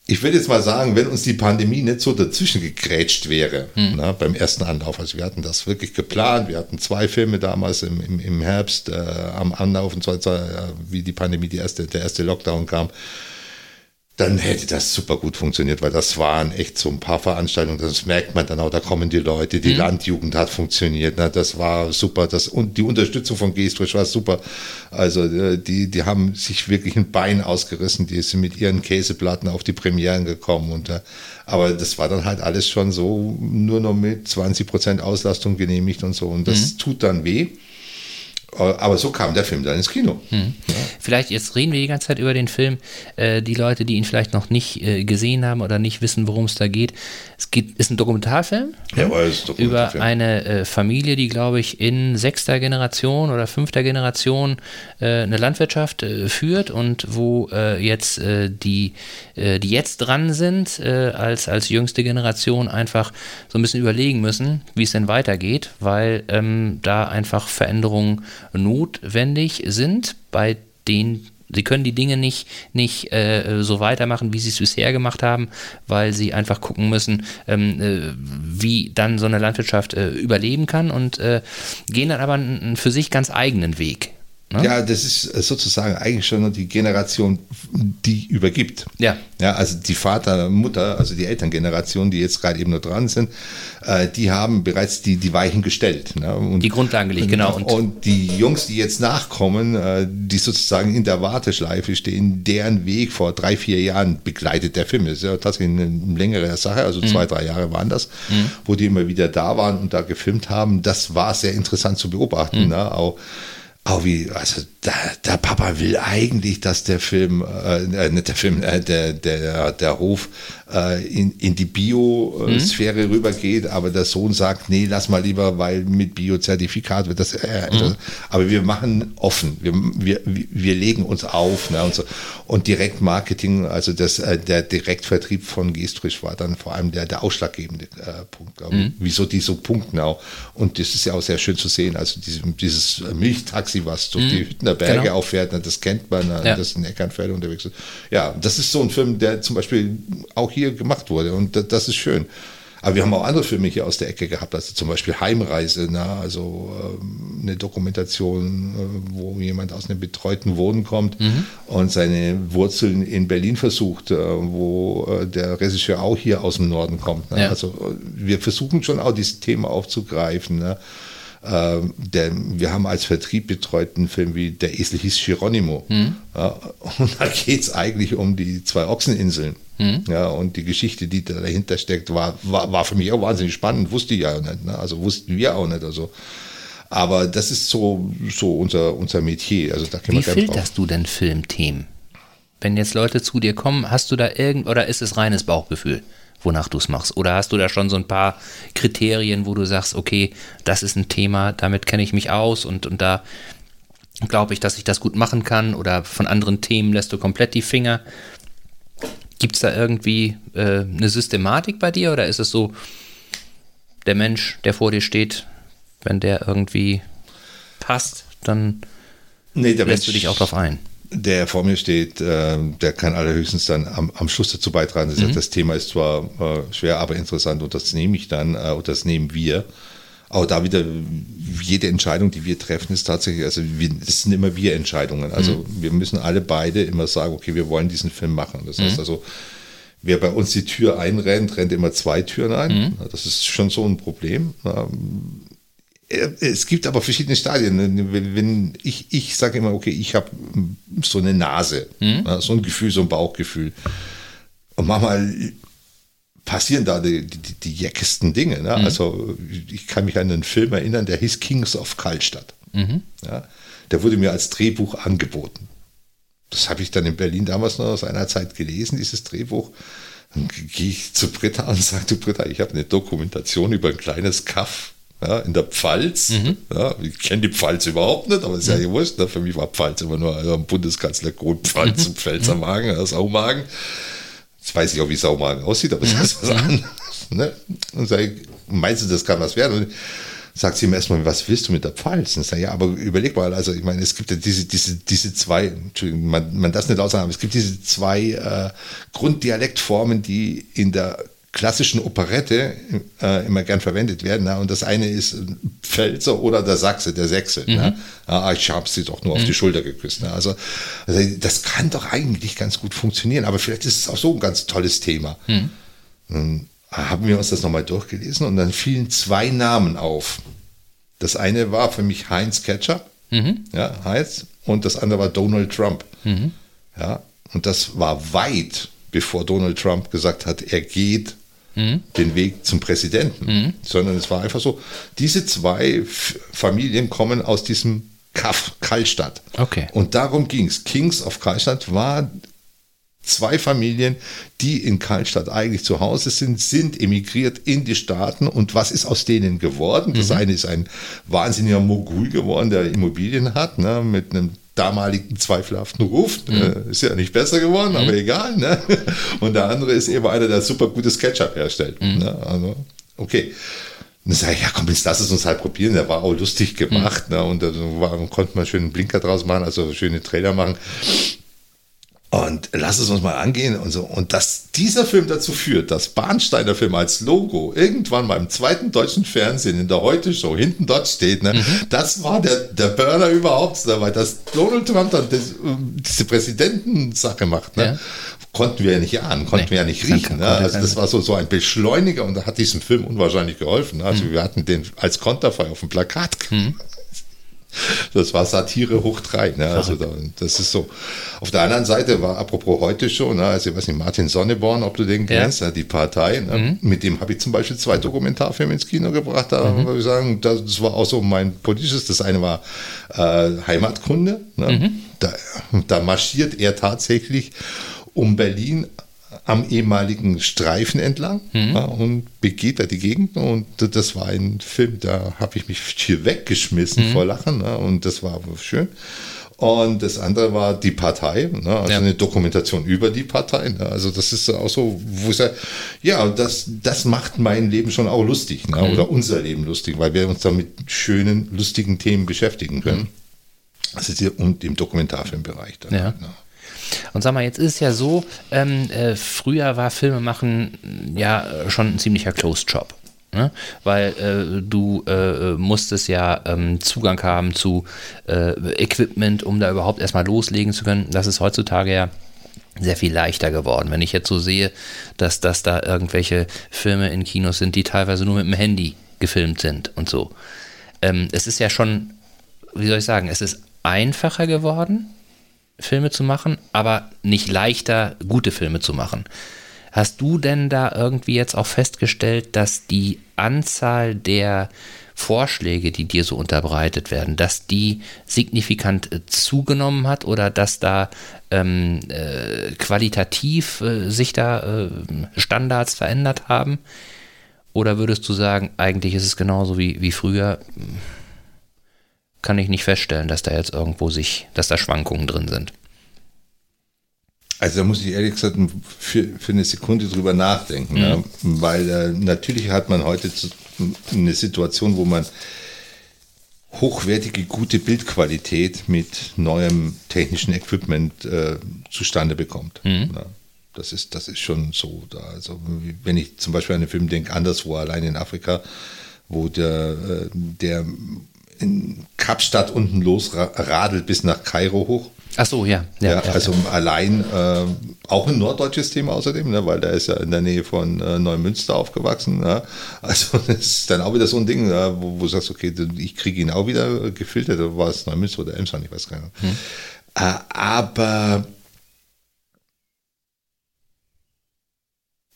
ich würde jetzt mal sagen, wenn uns die Pandemie nicht so dazwischen gegrätscht wäre, hm. na, beim ersten Anlauf, also wir hatten das wirklich geplant, wir hatten zwei Filme damals im, im, im Herbst äh, am Anlauf, und zwar, äh, wie die Pandemie, die erste, der erste Lockdown kam, dann hätte das super gut funktioniert, weil das waren echt so ein paar Veranstaltungen, das merkt man dann auch, da kommen die Leute, die mhm. Landjugend hat funktioniert, ne, das war super, das, und die Unterstützung von Gestrisch war super, also äh, die, die haben sich wirklich ein Bein ausgerissen, die sind mit ihren Käseplatten auf die Premieren gekommen und, äh, aber das war dann halt alles schon so, nur noch mit 20 Prozent Auslastung genehmigt und so und das mhm. tut dann weh. Aber so kam der Film dann ins Kino. Hm. Ja. Vielleicht, jetzt reden wir die ganze Zeit über den Film. Äh, die Leute, die ihn vielleicht noch nicht äh, gesehen haben oder nicht wissen, worum es da geht. Es geht, ist ein Dokumentarfilm ja, Dokumentarfilm. über eine äh, Familie, die, glaube ich, in sechster Generation oder fünfter Generation äh, eine Landwirtschaft äh, führt und wo äh, jetzt die, die jetzt dran sind, als, als jüngste Generation einfach so ein bisschen überlegen müssen, wie es denn weitergeht, weil ähm, da einfach Veränderungen notwendig sind, bei denen Sie können die Dinge nicht, nicht äh, so weitermachen, wie sie es bisher gemacht haben, weil sie einfach gucken müssen, ähm, äh, wie dann so eine Landwirtschaft äh, überleben kann und äh, gehen dann aber einen für sich ganz eigenen Weg. Ne? Ja, das ist äh, sozusagen eigentlich schon die Generation, die übergibt. Ja. Ja, also die Vater, Mutter, also die Elterngeneration, die jetzt gerade eben nur dran sind, äh, die haben bereits die, die Weichen gestellt. Ne? Und, die Grundlagen gelegt, genau. Und, und, die Jungs, die jetzt nachkommen, äh, die sozusagen in der Warteschleife stehen, deren Weg vor drei, vier Jahren begleitet der Film. Das ist ja tatsächlich eine längere Sache, also mhm. zwei, drei Jahre waren das, mhm. wo die immer wieder da waren und da gefilmt haben. Das war sehr interessant zu beobachten. Mhm. Ne? Auch auch wie, also der, der Papa will eigentlich, dass der Film, äh, äh, nicht der Film, äh, der, der, der Hof äh, in, in die Biosphäre mhm. rübergeht, aber der Sohn sagt, nee, lass mal lieber, weil mit Biozertifikat wird das, äh, mhm. aber wir machen offen, wir, wir, wir legen uns auf ne, und, so. und Direktmarketing, also das, äh, der Direktvertrieb von Gestrich war dann vor allem der, der ausschlaggebende äh, Punkt, mhm. wieso die so punkten auch und das ist ja auch sehr schön zu sehen, also diese, dieses Milchtaxi, was durch die mhm. Hüttener Berge genau. auffährt, ne, das kennt man, ne, ja. das in Eckernförde unterwegs ist. Ja, das ist so ein Film, der zum Beispiel auch hier gemacht wurde. Und das ist schön. Aber wir haben auch andere Filme hier aus der Ecke gehabt, also zum Beispiel Heimreise, na, also ähm, eine Dokumentation, äh, wo jemand aus einem betreuten Wohnen kommt mhm. und seine Wurzeln in Berlin versucht, äh, wo äh, der Regisseur auch hier aus dem Norden kommt. Ne? Ja. Also wir versuchen schon auch dieses Thema aufzugreifen. Ne? Äh, der, wir haben als Vertrieb betreut einen Film wie Der Esel hieß Geronimo. Mhm. Ja, und da geht es eigentlich um die zwei Ochseninseln. Mhm. Ja, und die Geschichte, die da dahinter steckt, war, war, war für mich auch wahnsinnig spannend. Wusste ich ja nicht. Ne? Also wussten wir auch nicht. Also. Aber das ist so, so unser, unser Metier. Also da Wie filterst du denn Filmthemen? Wenn jetzt Leute zu dir kommen, hast du da irgend oder ist es reines Bauchgefühl? Wonach du es machst? Oder hast du da schon so ein paar Kriterien, wo du sagst, okay, das ist ein Thema, damit kenne ich mich aus und, und da glaube ich, dass ich das gut machen kann oder von anderen Themen lässt du komplett die Finger? Gibt es da irgendwie äh, eine Systematik bei dir oder ist es so, der Mensch, der vor dir steht, wenn der irgendwie passt, dann nee, lässt Mensch, du dich auch drauf ein? Der vor mir steht, äh, der kann allerhöchstens dann am, am Schluss dazu beitragen. Das, mhm. das Thema ist zwar äh, schwer, aber interessant und das nehme ich dann äh, und das nehmen wir. Auch da wieder, jede Entscheidung, die wir treffen, ist tatsächlich, also es sind immer wir Entscheidungen. Also mhm. wir müssen alle beide immer sagen, okay, wir wollen diesen Film machen. Das mhm. heißt also, wer bei uns die Tür einrennt, rennt immer zwei Türen ein. Mhm. Das ist schon so ein Problem. Äh, es gibt aber verschiedene Stadien. Wenn ich, ich sage immer, okay, ich habe so eine Nase, mhm. so ein Gefühl, so ein Bauchgefühl. Und manchmal passieren da die, die, die jeckesten Dinge. Ne? Mhm. Also ich kann mich an einen Film erinnern, der hieß Kings of Kaltstadt. Mhm. Ja? Der wurde mir als Drehbuch angeboten. Das habe ich dann in Berlin damals noch aus einer Zeit gelesen, dieses Drehbuch. Dann gehe ich zu Britta und sage, du Britta, ich habe eine Dokumentation über ein kleines Kaff ja, in der Pfalz. Mhm. Ja, ich kenne die Pfalz überhaupt nicht, aber ist ja mhm. gewusst. Ne? Für mich war Pfalz immer nur also Bundeskanzler Kronpfalz mhm. und Pfälzermagen, ja, Saumagen. Jetzt weiß ich auch, wie Saumagen aussieht, aber das mhm. ist was anderes. Ne? Und sage ich, meinst du, das kann was werden? Und sagt sie ihm erstmal, was willst du mit der Pfalz? Und ich sage, ja, aber überleg mal, also ich meine, es gibt ja diese, diese, diese zwei, Entschuldigung, man, man das nicht aussagen, aber es gibt diese zwei äh, Grunddialektformen, die in der klassischen Operette äh, immer gern verwendet werden. Ne? Und das eine ist Pfälzer oder der Sachse, der Sächse. Ne? Mhm. Ne? Ah, ich habe sie doch nur mhm. auf die Schulter geküsst. Ne? Also, also, das kann doch eigentlich ganz gut funktionieren. Aber vielleicht ist es auch so ein ganz tolles Thema. Mhm. Dann haben wir uns das nochmal durchgelesen und dann fielen zwei Namen auf. Das eine war für mich Heinz Ketchup, mhm. ja, Heinz, und das andere war Donald Trump. Mhm. Ja, und das war weit bevor Donald Trump gesagt hat, er geht mhm. den Weg zum Präsidenten, mhm. sondern es war einfach so, diese zwei Familien kommen aus diesem Kaff, Kallstadt. Okay. Und darum ging es. Kings of Kallstadt war zwei Familien, die in Kallstadt eigentlich zu Hause sind, sind emigriert in die Staaten. Und was ist aus denen geworden? Das mhm. eine ist ein wahnsinniger Mogul geworden, der Immobilien hat, ne, mit einem damaligen zweifelhaften Ruf. Mhm. Äh, ist ja nicht besser geworden, mhm. aber egal. Ne? Und der andere ist eben einer, der super gutes Ketchup herstellt. Mhm. Ne? Also, okay. Und dann sage ich, ja komm, jetzt lass es uns halt probieren. Der war auch lustig gemacht. Mhm. Ne? Und da konnte man schön einen Blinker draus machen, also schöne Trailer machen. Und lass es uns mal angehen und so. Und dass dieser Film dazu führt, dass Bahnsteiner Film als Logo irgendwann mal im zweiten deutschen Fernsehen in der Heute-Show hinten dort steht, ne, mhm. das war der, der Burner überhaupt, ne, weil das Donald Trump dann das, diese Präsidentensache macht. Ne, ja. Konnten wir ja nicht ahnen, konnten nee, wir ja nicht riechen. Ne? Also das war so, so ein Beschleuniger und da hat diesem Film unwahrscheinlich geholfen. Also mhm. wir hatten den als Konterfei auf dem Plakat. Mhm. Das war Satire hoch drei. Ne? Also da, das ist so. Auf der anderen Seite war, apropos heute schon, ne? also ich weiß nicht, Martin Sonneborn, ob du den kennst, ja. die Partei, ne? mhm. mit dem habe ich zum Beispiel zwei Dokumentarfilme ins Kino gebracht. Da mhm. würde ich sagen, das war auch so mein politisches. Das eine war äh, Heimatkunde. Ne? Mhm. Da, da marschiert er tatsächlich um Berlin am ehemaligen Streifen entlang mhm. ja, und begeht da die Gegend. Und das war ein Film, da habe ich mich hier weggeschmissen mhm. vor Lachen. Ja, und das war schön. Und das andere war die Partei, ne, also ja. eine Dokumentation über die Partei. Ne, also das ist auch so, wo ich sage, ja, das, das macht mein Leben schon auch lustig ne, mhm. oder unser Leben lustig, weil wir uns da mit schönen, lustigen Themen beschäftigen können. Mhm. Also und im Dokumentarfilmbereich dann. Ja. Halt, ne. Und sag mal, jetzt ist es ja so, ähm, äh, früher war Filmemachen ja schon ein ziemlicher Closed Job. Ne? Weil äh, du äh, musstest ja ähm, Zugang haben zu äh, Equipment, um da überhaupt erstmal loslegen zu können. Das ist heutzutage ja sehr viel leichter geworden. Wenn ich jetzt so sehe, dass, dass da irgendwelche Filme in Kinos sind, die teilweise nur mit dem Handy gefilmt sind und so. ähm, es ist ja schon, wie soll ich sagen, es ist einfacher geworden, Filme zu machen, aber nicht leichter, gute Filme zu machen. Hast du denn da irgendwie jetzt auch festgestellt, dass die Anzahl der Vorschläge, die dir so unterbreitet werden, dass die signifikant äh, zugenommen hat oder dass da ähm, äh, qualitativ äh, sich da äh, Standards verändert haben? Oder würdest du sagen, eigentlich ist es genauso wie, wie früher? Kann ich nicht feststellen, dass da jetzt irgendwo sich, dass da Schwankungen drin sind. Also da muss ich ehrlich gesagt für, für eine Sekunde drüber nachdenken, mhm. ja, weil äh, natürlich hat man heute eine Situation, wo man hochwertige, gute Bildqualität mit neuem technischen Equipment äh, zustande bekommt. Mhm. Ja, das, ist, das ist schon so. Da. Also wenn ich zum Beispiel an einen Film denke, anderswo, allein in Afrika, wo der, äh, der in Kapstadt unten losradelt bis nach Kairo hoch Ach so, ja. ja, ja also ja. allein äh, auch ein norddeutsches Thema außerdem, ne, weil der ist ja in der Nähe von äh, Neumünster aufgewachsen. Ne? Also das ist dann auch wieder so ein Ding, ne, wo, wo du sagst, okay, ich kriege ihn auch wieder gefiltert, oder war es Neumünster oder Emsland, ich weiß gar nicht. Hm. Äh, aber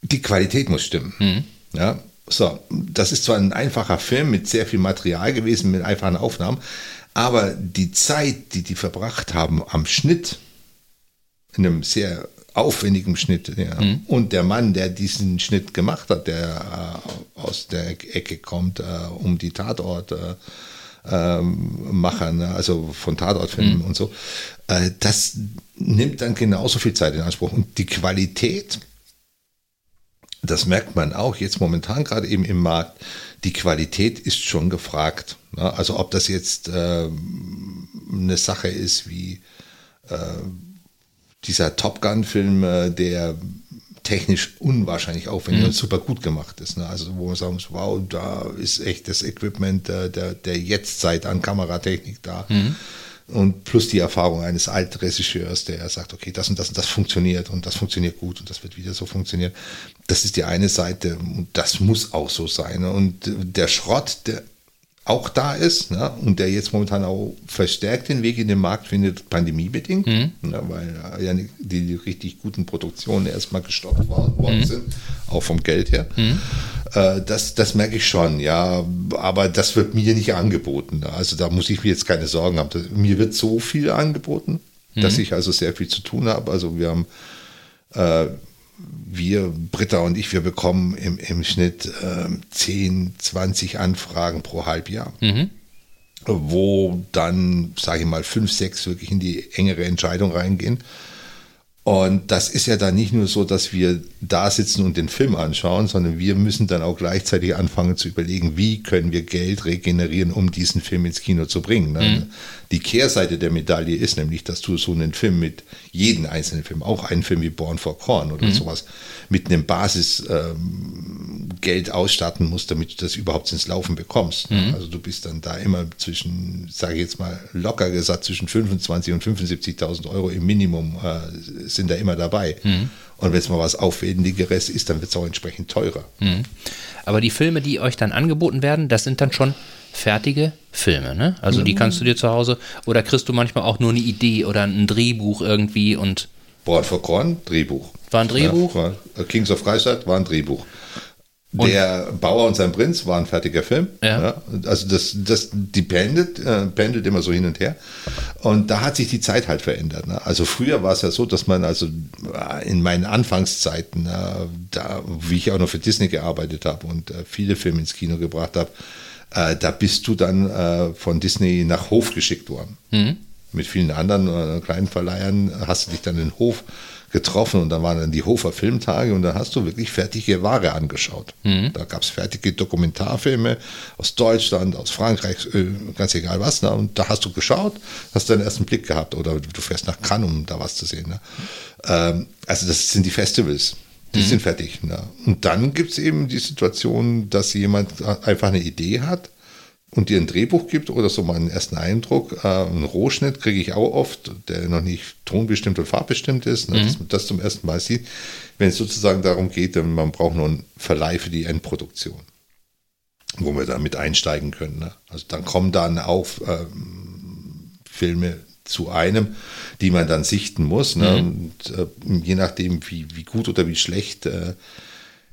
die Qualität muss stimmen. Hm. Ja, so, das ist zwar ein einfacher Film mit sehr viel Material gewesen, mit einfachen Aufnahmen, aber die Zeit, die die verbracht haben am Schnitt, in einem sehr aufwendigen Schnitt, ja, mhm. und der Mann, der diesen Schnitt gemacht hat, der äh, aus der Ecke kommt, äh, um die Tatorte äh, machen, ne, also von Tatortfilmen mhm. und so, äh, das nimmt dann genauso viel Zeit in Anspruch. Und die Qualität, das merkt man auch jetzt momentan gerade eben im Markt, die Qualität ist schon gefragt. Ne? Also ob das jetzt äh, eine Sache ist wie äh, dieser Top Gun-Film, äh, der technisch unwahrscheinlich aufwendig mhm. und super gut gemacht ist. Ne? Also wo man sagen muss, wow, da ist echt das Equipment äh, der, der Jetztzeit an Kameratechnik da. Mhm. Und plus die Erfahrung eines alten Regisseurs, der sagt, okay, das und das und das funktioniert und das funktioniert gut und das wird wieder so funktionieren. Das ist die eine Seite und das muss auch so sein. Und der Schrott, der auch da ist ne, und der jetzt momentan auch verstärkt den Weg in den Markt findet, pandemiebedingt, mhm. ne, weil ja die, die, richtig guten Produktionen erstmal gestoppt worden mhm. sind, auch vom Geld her. Mhm. Äh, das, das merke ich schon, ja, aber das wird mir nicht angeboten. Also da muss ich mir jetzt keine Sorgen haben. Mir wird so viel angeboten, dass mhm. ich also sehr viel zu tun habe. Also wir haben äh, wir, Britta und ich, wir bekommen im, im Schnitt äh, 10, 20 Anfragen pro Halbjahr. Mhm. Wo dann, sage ich mal, fünf, sechs wirklich in die engere Entscheidung reingehen. Und das ist ja dann nicht nur so, dass wir da sitzen und den Film anschauen, sondern wir müssen dann auch gleichzeitig anfangen zu überlegen, wie können wir Geld regenerieren, um diesen Film ins Kino zu bringen. Mhm. Die Kehrseite der Medaille ist nämlich, dass du so einen Film mit jedem einzelnen Film, auch einen Film wie Born for Corn oder mhm. sowas, mit einem Basisgeld ähm, ausstatten musst, damit du das überhaupt ins Laufen bekommst. Mhm. Also du bist dann da immer zwischen, sage ich jetzt mal locker gesagt, zwischen 25 und 75.000 Euro im Minimum äh, sind da immer dabei. Mhm. Und wenn es mal was Aufwendigeres ist, dann wird es auch entsprechend teurer. Mhm. Aber die Filme, die euch dann angeboten werden, das sind dann schon fertige Filme, ne? Also mhm. die kannst du dir zu Hause oder kriegst du manchmal auch nur eine Idee oder ein Drehbuch irgendwie und. Brot for Korn, Drehbuch. War ein Drehbuch? Ja, war, Kings of Kreisstadt war ein Drehbuch. Der Bauer und sein Prinz war ein fertiger Film. Ja. ja also das, das, die pendelt, äh, pendelt immer so hin und her. Und da hat sich die Zeit halt verändert. Ne? Also früher war es ja so, dass man also äh, in meinen Anfangszeiten, äh, da, wie ich auch noch für Disney gearbeitet habe und äh, viele Filme ins Kino gebracht habe, äh, da bist du dann äh, von Disney nach Hof geschickt worden. Mhm. Mit vielen anderen kleinen Verleihern hast du dich dann in Hof getroffen und dann waren dann die Hofer Filmtage und dann hast du wirklich fertige Ware angeschaut. Mhm. Da gab es fertige Dokumentarfilme aus Deutschland, aus Frankreich, äh, ganz egal was. Ne? Und da hast du geschaut, hast deinen ersten Blick gehabt oder du fährst nach Cannes, um da was zu sehen. Ne? Ähm, also das sind die Festivals. Die mhm. sind fertig. Ne? Und dann gibt es eben die Situation, dass jemand einfach eine Idee hat und dir ein Drehbuch gibt oder so mal einen ersten Eindruck. Äh, einen Rohschnitt kriege ich auch oft, der noch nicht tonbestimmt und farbbestimmt ist, ne? mhm. dass man das zum ersten Mal sieht. Wenn es sozusagen darum geht, man braucht nur einen Verleih für die Endproduktion. wo wir dann mit einsteigen können. Ne? Also dann kommen dann auch ähm, Filme zu einem, die man dann sichten muss. Ne? Mhm. Und äh, je nachdem, wie, wie gut oder wie schlecht äh,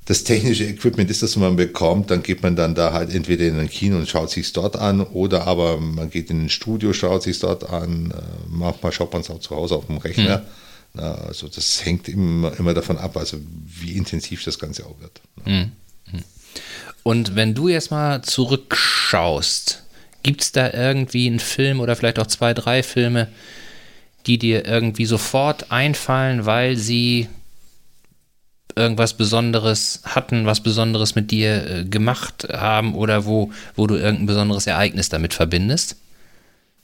das technische Equipment ist, das man bekommt, dann geht man dann da halt entweder in ein Kino und schaut sich dort an oder aber man geht in ein Studio, schaut sich dort an. Äh, manchmal schaut man es auch zu Hause auf dem Rechner. Mhm. Also das hängt immer, immer davon ab, also wie intensiv das Ganze auch wird. Mhm. Und wenn du jetzt mal zurückschaust, gibt es da irgendwie einen Film oder vielleicht auch zwei, drei Filme, die dir irgendwie sofort einfallen, weil sie irgendwas Besonderes hatten, was Besonderes mit dir äh, gemacht haben oder wo, wo du irgendein besonderes Ereignis damit verbindest?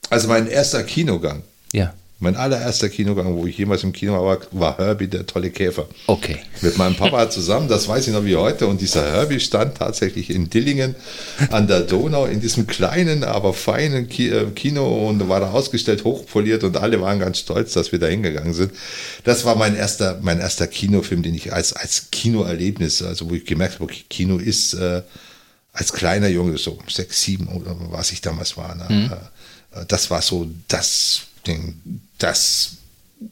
Also mein erster Kinogang. Ja. Mein allererster Kinogang, wo ich jemals im Kino war, war Herbie, der tolle Käfer. Okay. Mit meinem Papa zusammen, das weiß ich noch wie heute. Und dieser Herbie stand tatsächlich in Dillingen an der Donau in diesem kleinen, aber feinen äh, Kino und war da ausgestellt, hochpoliert und alle waren ganz stolz, dass wir da hingegangen sind. Das war mein erster, mein erster Kinofilm, den ich als, als Kinoerlebnis, also wo ich gemerkt habe, okay, Kino ist äh, als kleiner Junge, so sechs, sieben oder was ich damals war. Ne? Mhm. Äh, das war so das Ding das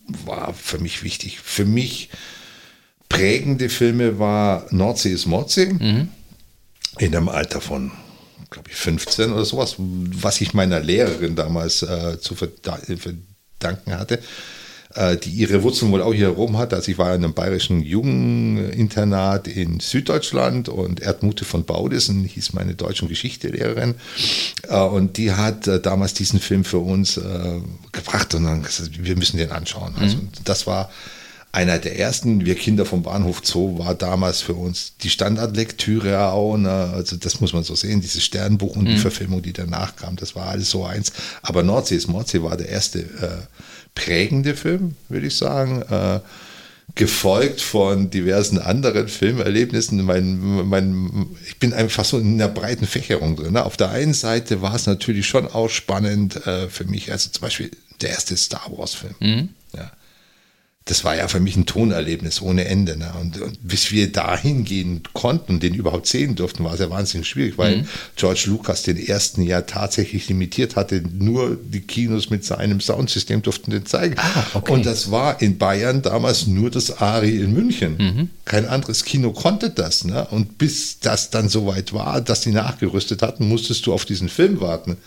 war für mich wichtig. Für mich prägende Filme war Nordsee ist Mordsee. Mhm. In einem Alter von, glaube ich, 15 oder sowas, was ich meiner Lehrerin damals äh, zu verdanken hatte. Äh, die ihre Wurzeln wohl auch hier rum hat. Also ich war in einem bayerischen Jugendinternat in Süddeutschland und Erdmute von Baudissen hieß meine deutsche Geschichtelehrerin. Äh, und die hat äh, damals diesen Film für uns gebracht und dann gesagt, wir müssen den anschauen. Also mhm. das war einer der ersten, wir Kinder vom Bahnhof Zoo, war damals für uns die Standardlektüre auch. Ne? Also das muss man so sehen, dieses Sternbuch und mhm. die Verfilmung, die danach kam, das war alles so eins. Aber Nordsee ist Mordsee war der erste äh, prägende Film, würde ich sagen. Äh, gefolgt von diversen anderen Filmerlebnissen. Mein, mein, ich bin einfach so in einer breiten Fächerung drin. Ne? Auf der einen Seite war es natürlich schon auch spannend äh, für mich, also zum Beispiel der erste Star Wars-Film. Mhm. Ja das war ja für mich ein Tonerlebnis ohne Ende. Ne? Und, und, bis wir dahin gehen konnten und den überhaupt sehen durften, war es ja wahnsinnig schwierig, weil mhm. George Lucas den ersten ja tatsächlich limitiert hatte. Nur die Kinos mit seinem Soundsystem durften den zeigen. Ah, okay. Und das war in Bayern damals nur das Ari in München. Mhm. Kein anderes Kino konnte das. Ne? Und bis das dann soweit war, dass die nachgerüstet hatten, musstest du auf diesen Film warten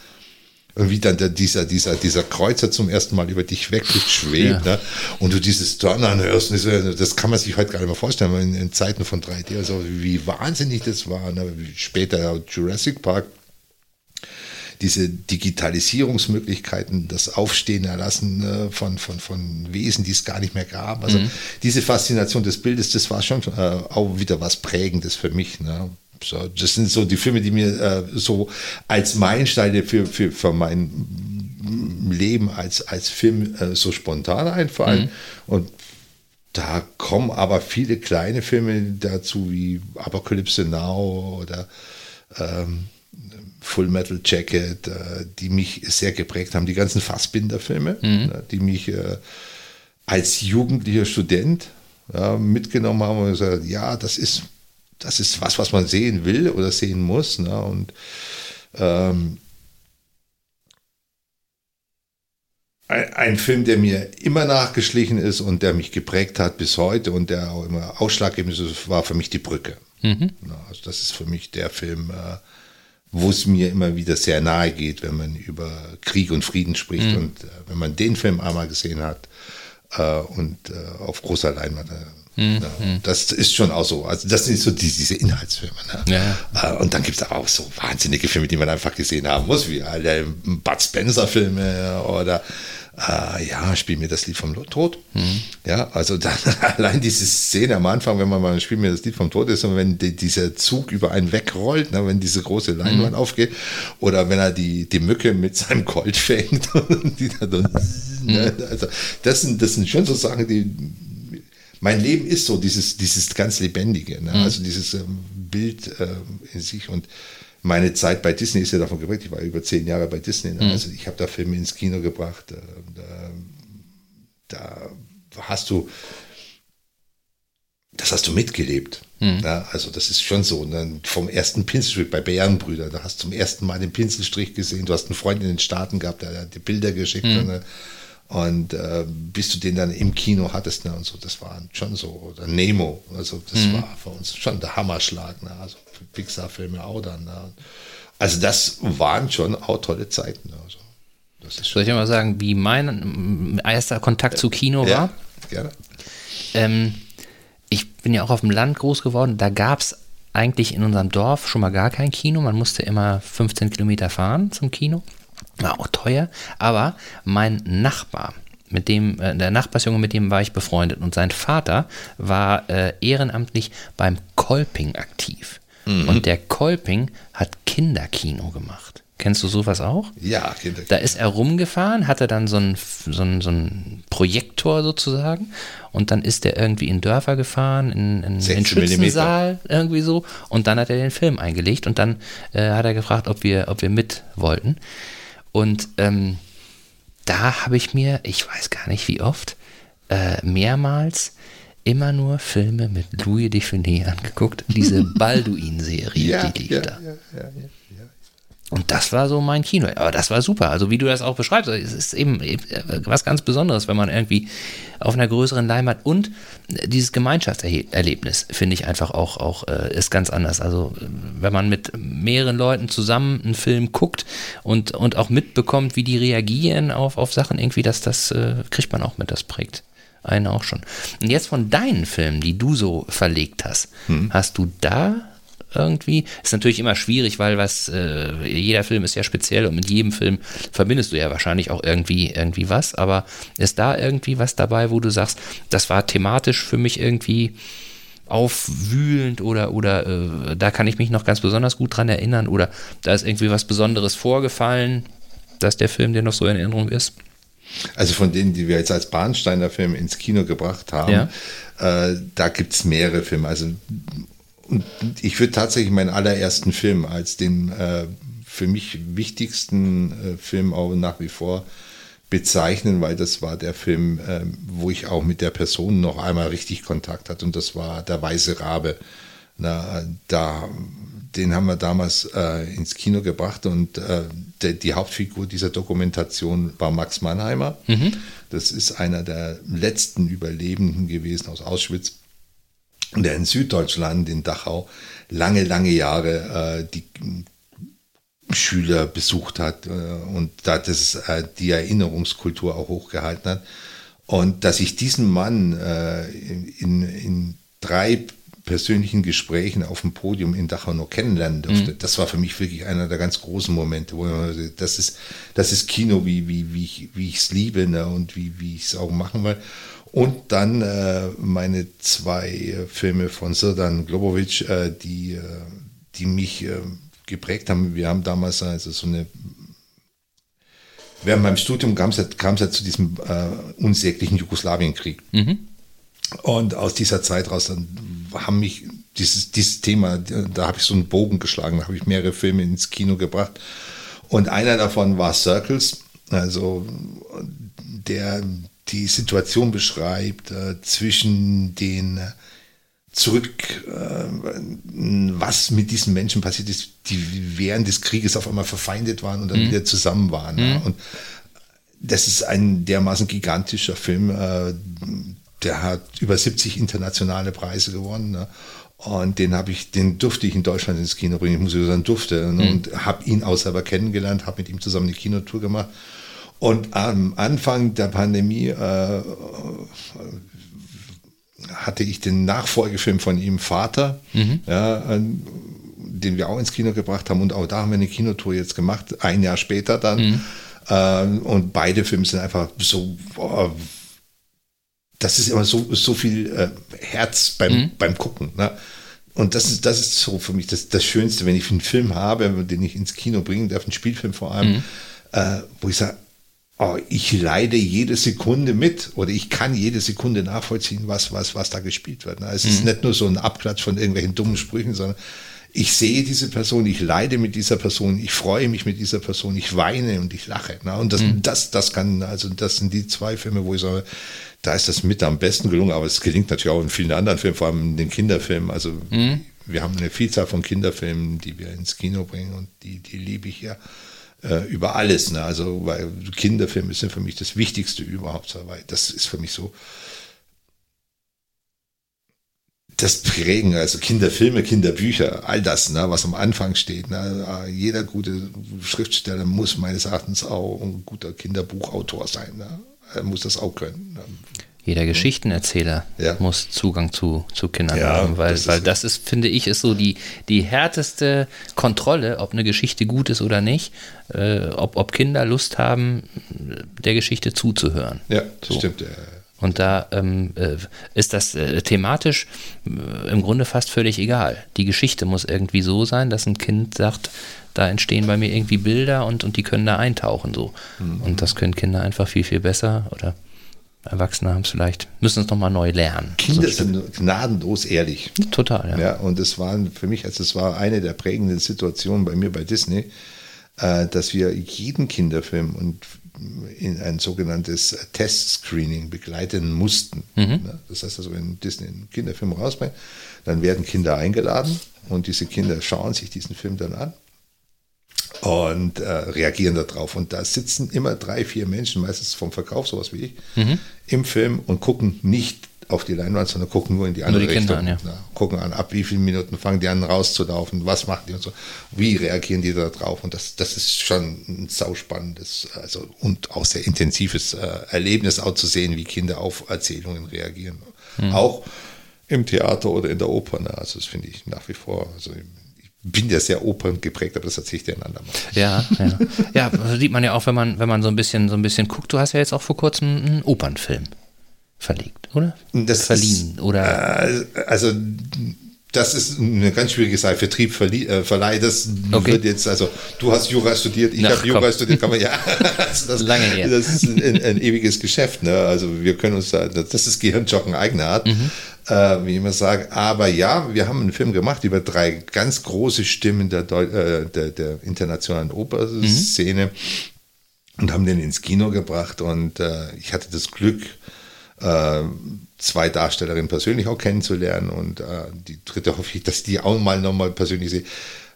wie dann der, dieser, dieser, dieser Kreuzer zum ersten Mal über dich wegschwebt, ja. ne? und du dieses Donnern hörst, das kann man sich heute gar nicht mehr vorstellen, in, in Zeiten von 3D, also wie wahnsinnig das war, ne? später Jurassic Park, diese Digitalisierungsmöglichkeiten, das Aufstehen erlassen ne, von, von, von Wesen, die es gar nicht mehr gab. Also mhm. diese Faszination des Bildes, das war schon äh, auch wieder was Prägendes für mich. Ne? So, das sind so die Filme, die mir äh, so als Meilensteine für, für, für mein Leben als, als Film äh, so spontan einfallen. Mhm. Und da kommen aber viele kleine Filme dazu, wie Apocalypse Now oder ähm, Full Metal Jacket, äh, die mich sehr geprägt haben. Die ganzen Fassbinder-Filme, mhm. Äh, die mich äh, als jugendlicher Student ja, mitgenommen haben und gesagt, ja, das ist das ist was, was man sehen will oder sehen muss. Ne? Und ähm, ein, ein, Film, der mir immer nachgeschlichen ist und der mich geprägt hat bis heute und der auch immer ausschlaggebend ist, war für mich die Brücke. Mhm. Also das ist für mich der Film, äh, wo es mir immer wieder sehr nahe geht, wenn man über Krieg und Frieden spricht. Mhm. Und äh, wenn man den Film einmal gesehen hat äh, und auf großer Leinwand, Mhm. Ja, das ist schon auch so. Also das sind so die, diese Inhaltsfilme. Ne? Ja. Äh, und dann gibt es auch so wahnsinnige Filme, die man einfach gesehen haben muss, wie alle Bud Spencer-Filme oder äh, ja, spiel mir das Lied vom Tod. Mhm. Ja, also dann allein diese Szene am Anfang, wenn man mal spiel mir das Lied vom Tod ist und wenn die, dieser Zug über einen wegrollt, ne, wenn diese große Leinwand mhm. aufgeht oder wenn er die, die Mücke mit seinem Colt fängt und die dann, ne, mhm. also das sind, das sind schon so Sachen, die mein Leben ist so dieses, dieses ganz Lebendige, ne? mhm. also dieses ähm, Bild äh, in sich und meine Zeit bei Disney ist ja davon geprägt. Ich war über zehn Jahre bei Disney. Ne? Mhm. Also ich habe da Filme ins Kino gebracht. Äh, da, da, hast du das hast du mitgelebt. Mhm. Ja, also das ist schon so. Ne? Vom ersten Pinselstrich bei Bärenbrüder, da hast du zum ersten Mal den Pinselstrich gesehen. Du hast einen Freund in den Staaten gehabt, der hat die Bilder geschickt. Mhm. Und äh, bis du den dann im Kino hattest, ne, und so, das war schon so, oder Nemo, also das mhm. war für uns schon der Hammerschlag, ne, also Pixar-Filme auch dann. Ne. Also das waren schon auch tolle Zeiten. Ne, also, Soll ich mal sagen, wie mein erster Kontakt zu Kino war? Ja, gerne. Ähm, ich bin ja auch auf dem Land groß geworden, da gab es eigentlich in unserem Dorf schon mal gar kein Kino. Man musste immer 15 Kilometer fahren zum Kino. War auch teuer, aber mein Nachbar, mit dem, äh, der Nachbarsjunge, mit dem war ich befreundet und sein Vater war äh, ehrenamtlich beim Kolping aktiv. Mhm. Und der Kolping hat Kinderkino gemacht. Kennst du sowas auch? Ja, Kinderkino. Da ist er rumgefahren, hatte dann so einen so so ein Projektor sozusagen und dann ist er irgendwie in Dörfer gefahren, in, in den Schützensaal, irgendwie so und dann hat er den Film eingelegt und dann äh, hat er gefragt, ob wir, ob wir mit wollten. Und ähm, da habe ich mir, ich weiß gar nicht wie oft, äh, mehrmals immer nur Filme mit Louis de Funès angeguckt. Diese Balduin-Serie, ja, die lief ja, da. Ja, ja, ja. Und das war so mein Kino. Aber das war super. Also wie du das auch beschreibst, es ist eben was ganz Besonderes, wenn man irgendwie auf einer größeren Leinwand und dieses Gemeinschaftserlebnis finde ich einfach auch, auch äh, ist ganz anders. Also wenn man mit mehreren Leuten zusammen einen Film guckt und, und auch mitbekommt, wie die reagieren auf, auf Sachen irgendwie, das, das äh, kriegt man auch mit, das prägt einen auch schon. Und jetzt von deinen Filmen, die du so verlegt hast, hm. hast du da irgendwie. Ist natürlich immer schwierig, weil was, äh, jeder Film ist ja speziell und mit jedem Film verbindest du ja wahrscheinlich auch irgendwie, irgendwie was. Aber ist da irgendwie was dabei, wo du sagst, das war thematisch für mich irgendwie aufwühlend oder, oder äh, da kann ich mich noch ganz besonders gut dran erinnern oder da ist irgendwie was Besonderes vorgefallen, dass der Film dir noch so in Erinnerung ist? Also von denen, die wir jetzt als Bahnsteiner Film ins Kino gebracht haben, ja. äh, da gibt es mehrere Filme. Also und ich würde tatsächlich meinen allerersten Film als den äh, für mich wichtigsten äh, Film auch nach wie vor bezeichnen, weil das war der Film, äh, wo ich auch mit der Person noch einmal richtig Kontakt hatte und das war Der Weiße Rabe. Na, da, den haben wir damals äh, ins Kino gebracht und äh, der, die Hauptfigur dieser Dokumentation war Max Mannheimer. Mhm. Das ist einer der letzten Überlebenden gewesen aus Auschwitz der in Süddeutschland, in Dachau, lange, lange Jahre äh, die Schüler besucht hat äh, und da das äh, die Erinnerungskultur auch hochgehalten hat. Und dass ich diesen Mann äh, in, in drei persönlichen Gesprächen auf dem Podium in Dachau noch kennenlernen durfte, mhm. das war für mich wirklich einer der ganz großen Momente, wo man, das ist, das ist Kino, wie, wie, wie ich es liebe ne, und wie, wie ich es auch machen will. Und dann äh, meine zwei äh, Filme von Sirdan Globovic, äh, die, äh, die mich äh, geprägt haben. Wir haben damals also so eine Während meinem Studium kam es es ja zu diesem äh, unsäglichen Jugoslawienkrieg. Mhm. Und aus dieser Zeit raus dann haben mich dieses, dieses Thema, da habe ich so einen Bogen geschlagen, da habe ich mehrere Filme ins Kino gebracht. Und einer davon war Circles, also der die Situation beschreibt äh, zwischen den äh, zurück, äh, was mit diesen Menschen passiert ist, die während des Krieges auf einmal verfeindet waren und dann mhm. wieder zusammen waren. Mhm. Und das ist ein dermaßen gigantischer Film, äh, der hat über 70 internationale Preise gewonnen. Ne? Und den habe ich, den durfte ich in Deutschland ins Kino bringen. Ich muss sagen, durfte. Ne? Mhm. Und habe ihn auch selber kennengelernt, habe mit ihm zusammen eine Kinotour gemacht. Und am Anfang der Pandemie äh, hatte ich den Nachfolgefilm von ihm, Vater, mhm. ja, den wir auch ins Kino gebracht haben. Und auch da haben wir eine Kinotour jetzt gemacht, ein Jahr später dann. Mhm. Äh, und beide Filme sind einfach so, oh, das ist immer so, so viel äh, Herz beim, mhm. beim Gucken. Ne? Und das ist, das ist so für mich das, das Schönste, wenn ich einen Film habe, den ich ins Kino bringen darf, einen Spielfilm vor allem, mhm. äh, wo ich sage, oh, ich leide jede Sekunde mit oder ich kann jede Sekunde nachvollziehen, was, was, was da gespielt wird. Ne? Es mhm. ist nicht nur so ein Abklatsch von irgendwelchen dummen Sprüchen, sondern ich sehe diese Person, ich leide mit dieser Person, ich freue mich mit dieser Person, ich weine und ich lache. Ne? Und das, mhm. das, das kann, also das sind die zwei Filme, wo ich sage, da ist das mit am besten gelungen, aber es gelingt natürlich auch in vielen anderen Filmen, vor allem in den Kinderfilmen. Also mhm. wir haben eine Vielzahl von Kinderfilmen, die wir ins Kino bringen und die, die liebe ich ja äh, über alles. Ne? Also weil Kinderfilme sind für mich das Wichtigste überhaupt, weil das ist für mich so das Prägen, also Kinderfilme, Kinderbücher, all das, ne, was am Anfang steht. Ne, jeder gute Schriftsteller muss meines Erachtens auch ein guter Kinderbuchautor sein. Ne, er muss das auch können. Ne. Jeder Geschichtenerzähler ja. muss Zugang zu, zu Kindern ja, haben, weil, das, weil ist, das ist, finde ich, ist so die, die härteste Kontrolle, ob eine Geschichte gut ist oder nicht, äh, ob, ob Kinder Lust haben, der Geschichte zuzuhören. Ja, das so. stimmt. Und da ähm, äh, ist das äh, thematisch äh, im Grunde fast völlig egal. Die Geschichte muss irgendwie so sein, dass ein Kind sagt, da entstehen bei mir irgendwie Bilder und, und die können da eintauchen so. Mhm. Und das können Kinder einfach viel, viel besser oder Erwachsene haben es vielleicht, müssen es nochmal neu lernen. Kinder so sind gnadenlos ehrlich. Total, ja. ja. Und es war für mich, also es war eine der prägenden Situationen bei mir bei Disney, äh, dass wir jeden Kinderfilm und in ein sogenanntes Test-Screening begleiten mussten. Mhm. Das heißt also, wenn Disney einen Kinderfilm rausbringt, dann werden Kinder eingeladen und diese Kinder schauen sich diesen Film dann an und äh, reagieren darauf. Und da sitzen immer drei, vier Menschen, meistens vom Verkauf, sowas wie ich, mhm. im Film und gucken nicht auf die Leinwand, sondern gucken nur in die andere die Richtung. An, ja. Gucken an, ab wie viele Minuten fangen die an rauszulaufen, was machen die und so, wie reagieren die da drauf. Und das, das ist schon ein sauspannendes also, und auch sehr intensives äh, Erlebnis, auch zu sehen, wie Kinder auf Erzählungen reagieren. Mhm. Auch im Theater oder in der Oper. Ne? Also das finde ich nach wie vor. Also bin ja sehr operngeprägt, aber das erzähle ich dir ein andermal. Ja, ja. ja, das sieht man ja auch, wenn man, wenn man so ein bisschen so ein bisschen guckt. Du hast ja jetzt auch vor kurzem einen Opernfilm verlegt, oder? Das Verliehen, ist, oder? Äh, also das ist eine ganz schwierige Sache. Vertrieb, Verlie äh, Verleih, das okay. wird jetzt, also du hast Jura studiert, ich habe Jura komm. studiert, kann man ja. also das, Lange her. Das ist ein, ein, ewiges Geschäft, ne? Also wir können uns da, das ist Gehirnjoggen eigener Art, mhm. Äh, wie ich immer sage. Aber ja, wir haben einen Film gemacht über drei ganz große Stimmen der, Deu äh, der, der internationalen Operszene mhm. und haben den ins Kino gebracht und äh, ich hatte das Glück, äh, zwei Darstellerinnen persönlich auch kennenzulernen und äh, die dritte hoffe ich, dass die auch mal nochmal persönlich sehe.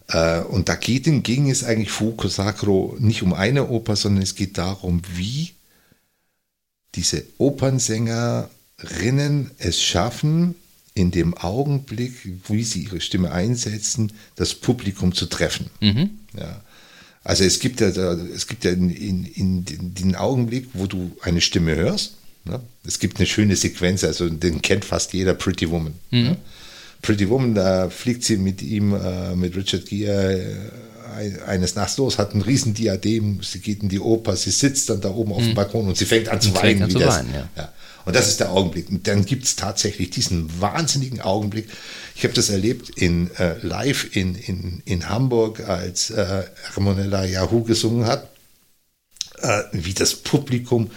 Äh, und da geht, ging es eigentlich Fuko Sacro nicht um eine Oper, sondern es geht darum, wie diese Opernsängerinnen es schaffen, in dem Augenblick, wie sie ihre Stimme einsetzen, das Publikum zu treffen. Mhm. Ja. Also es gibt ja, es gibt ja in, in, in den Augenblick, wo du eine Stimme hörst, Ne? Es gibt eine schöne Sequenz, also den kennt fast jeder, Pretty Woman. Mhm. Ne? Pretty Woman, da fliegt sie mit ihm, äh, mit Richard Gere, äh, eines Nachts los, hat ein riesen Diadem, sie geht in die Oper, sie sitzt dann da oben auf dem mhm. Balkon und sie fängt an zu weinen. An zu weinen ja. Ja. Und das ist der Augenblick. Und dann gibt es tatsächlich diesen wahnsinnigen Augenblick. Ich habe das erlebt in äh, live in, in, in Hamburg, als äh, Ramonella Yahoo gesungen hat, äh, wie das Publikum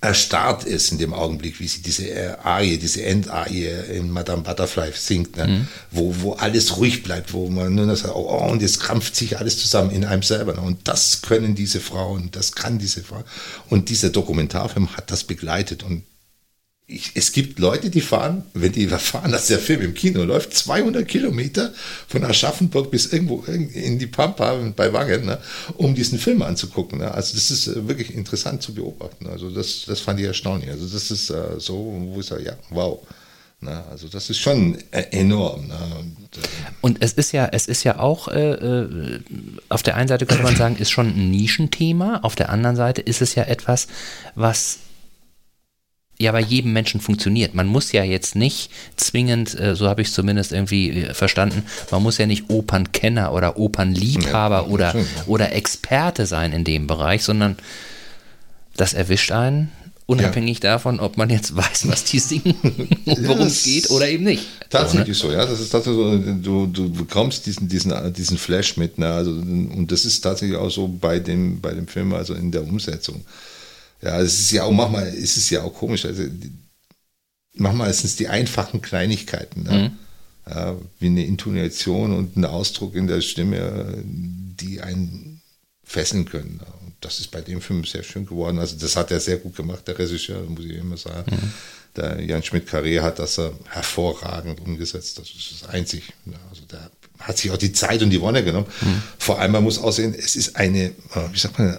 erstarrt ist in dem Augenblick, wie sie diese äh, Arie, diese Endarie in Madame Butterfly singt, ne? Mhm. wo, wo alles ruhig bleibt, wo man nur noch sagt, oh, oh, und jetzt krampft sich alles zusammen in einem selber. Ne? Und das können diese Frauen, das kann diese Frau. Und dieser Dokumentarfilm hat das begleitet und ich, es gibt Leute, die fahren, wenn die erfahren, dass der Film im Kino läuft, 200 Kilometer von Aschaffenburg bis irgendwo in die Pampa bei Wangen, ne, um diesen Film anzugucken. Ne. Also das ist äh, wirklich interessant zu beobachten. Also das, das fand ich erstaunlich. Also das ist äh, so, wo ich sage, ja, wow. Ne. also das ist schon äh, enorm. Ne? Und, äh, und, es ist ja, es ist ja auch, äh, auf der einen Seite könnte man sagen, ist schon ein Nischenthema, auf der anderen Seite ist es ja etwas, was ja bei jedem Menschen funktioniert. Man muss ja jetzt nicht zwingend, äh, so habe ich es zumindest irgendwie äh, verstanden, man muss ja nicht Opernkenner oder Opernliebhaber ja, oder, oder Experte sein in dem Bereich, sondern das erwischt einen, unabhängig ja. davon, ob man jetzt weiß, was die singen worum es geht oder eben nicht. Tatsächlich so, ne? so, ja. Das ist tatsächlich so, du, du bekommst diesen, diesen, diesen Flash mit, ne? Also, und das ist tatsächlich auch so bei dem, bei dem Film, also in der Umsetzung. Ja, es ist ja auch manchmal, ist es ja auch komisch. Also manchmal sind es die einfachen Kleinigkeiten. Ne? Mhm. ja, wie eine Intonation und ein Ausdruck in der Stimme, die einen fesseln können. Und das ist bei dem Film sehr schön geworden. Also das hat er sehr gut gemacht, der Regisseur, muss ich immer sagen. Mhm. Der Jan Schmidt-Carré hat das hervorragend umgesetzt. Das ist das einzig. Also der hat sich auch die Zeit und die Wonne genommen. Mhm. Vor allem, man muss aussehen, es ist eine, wie sagt man,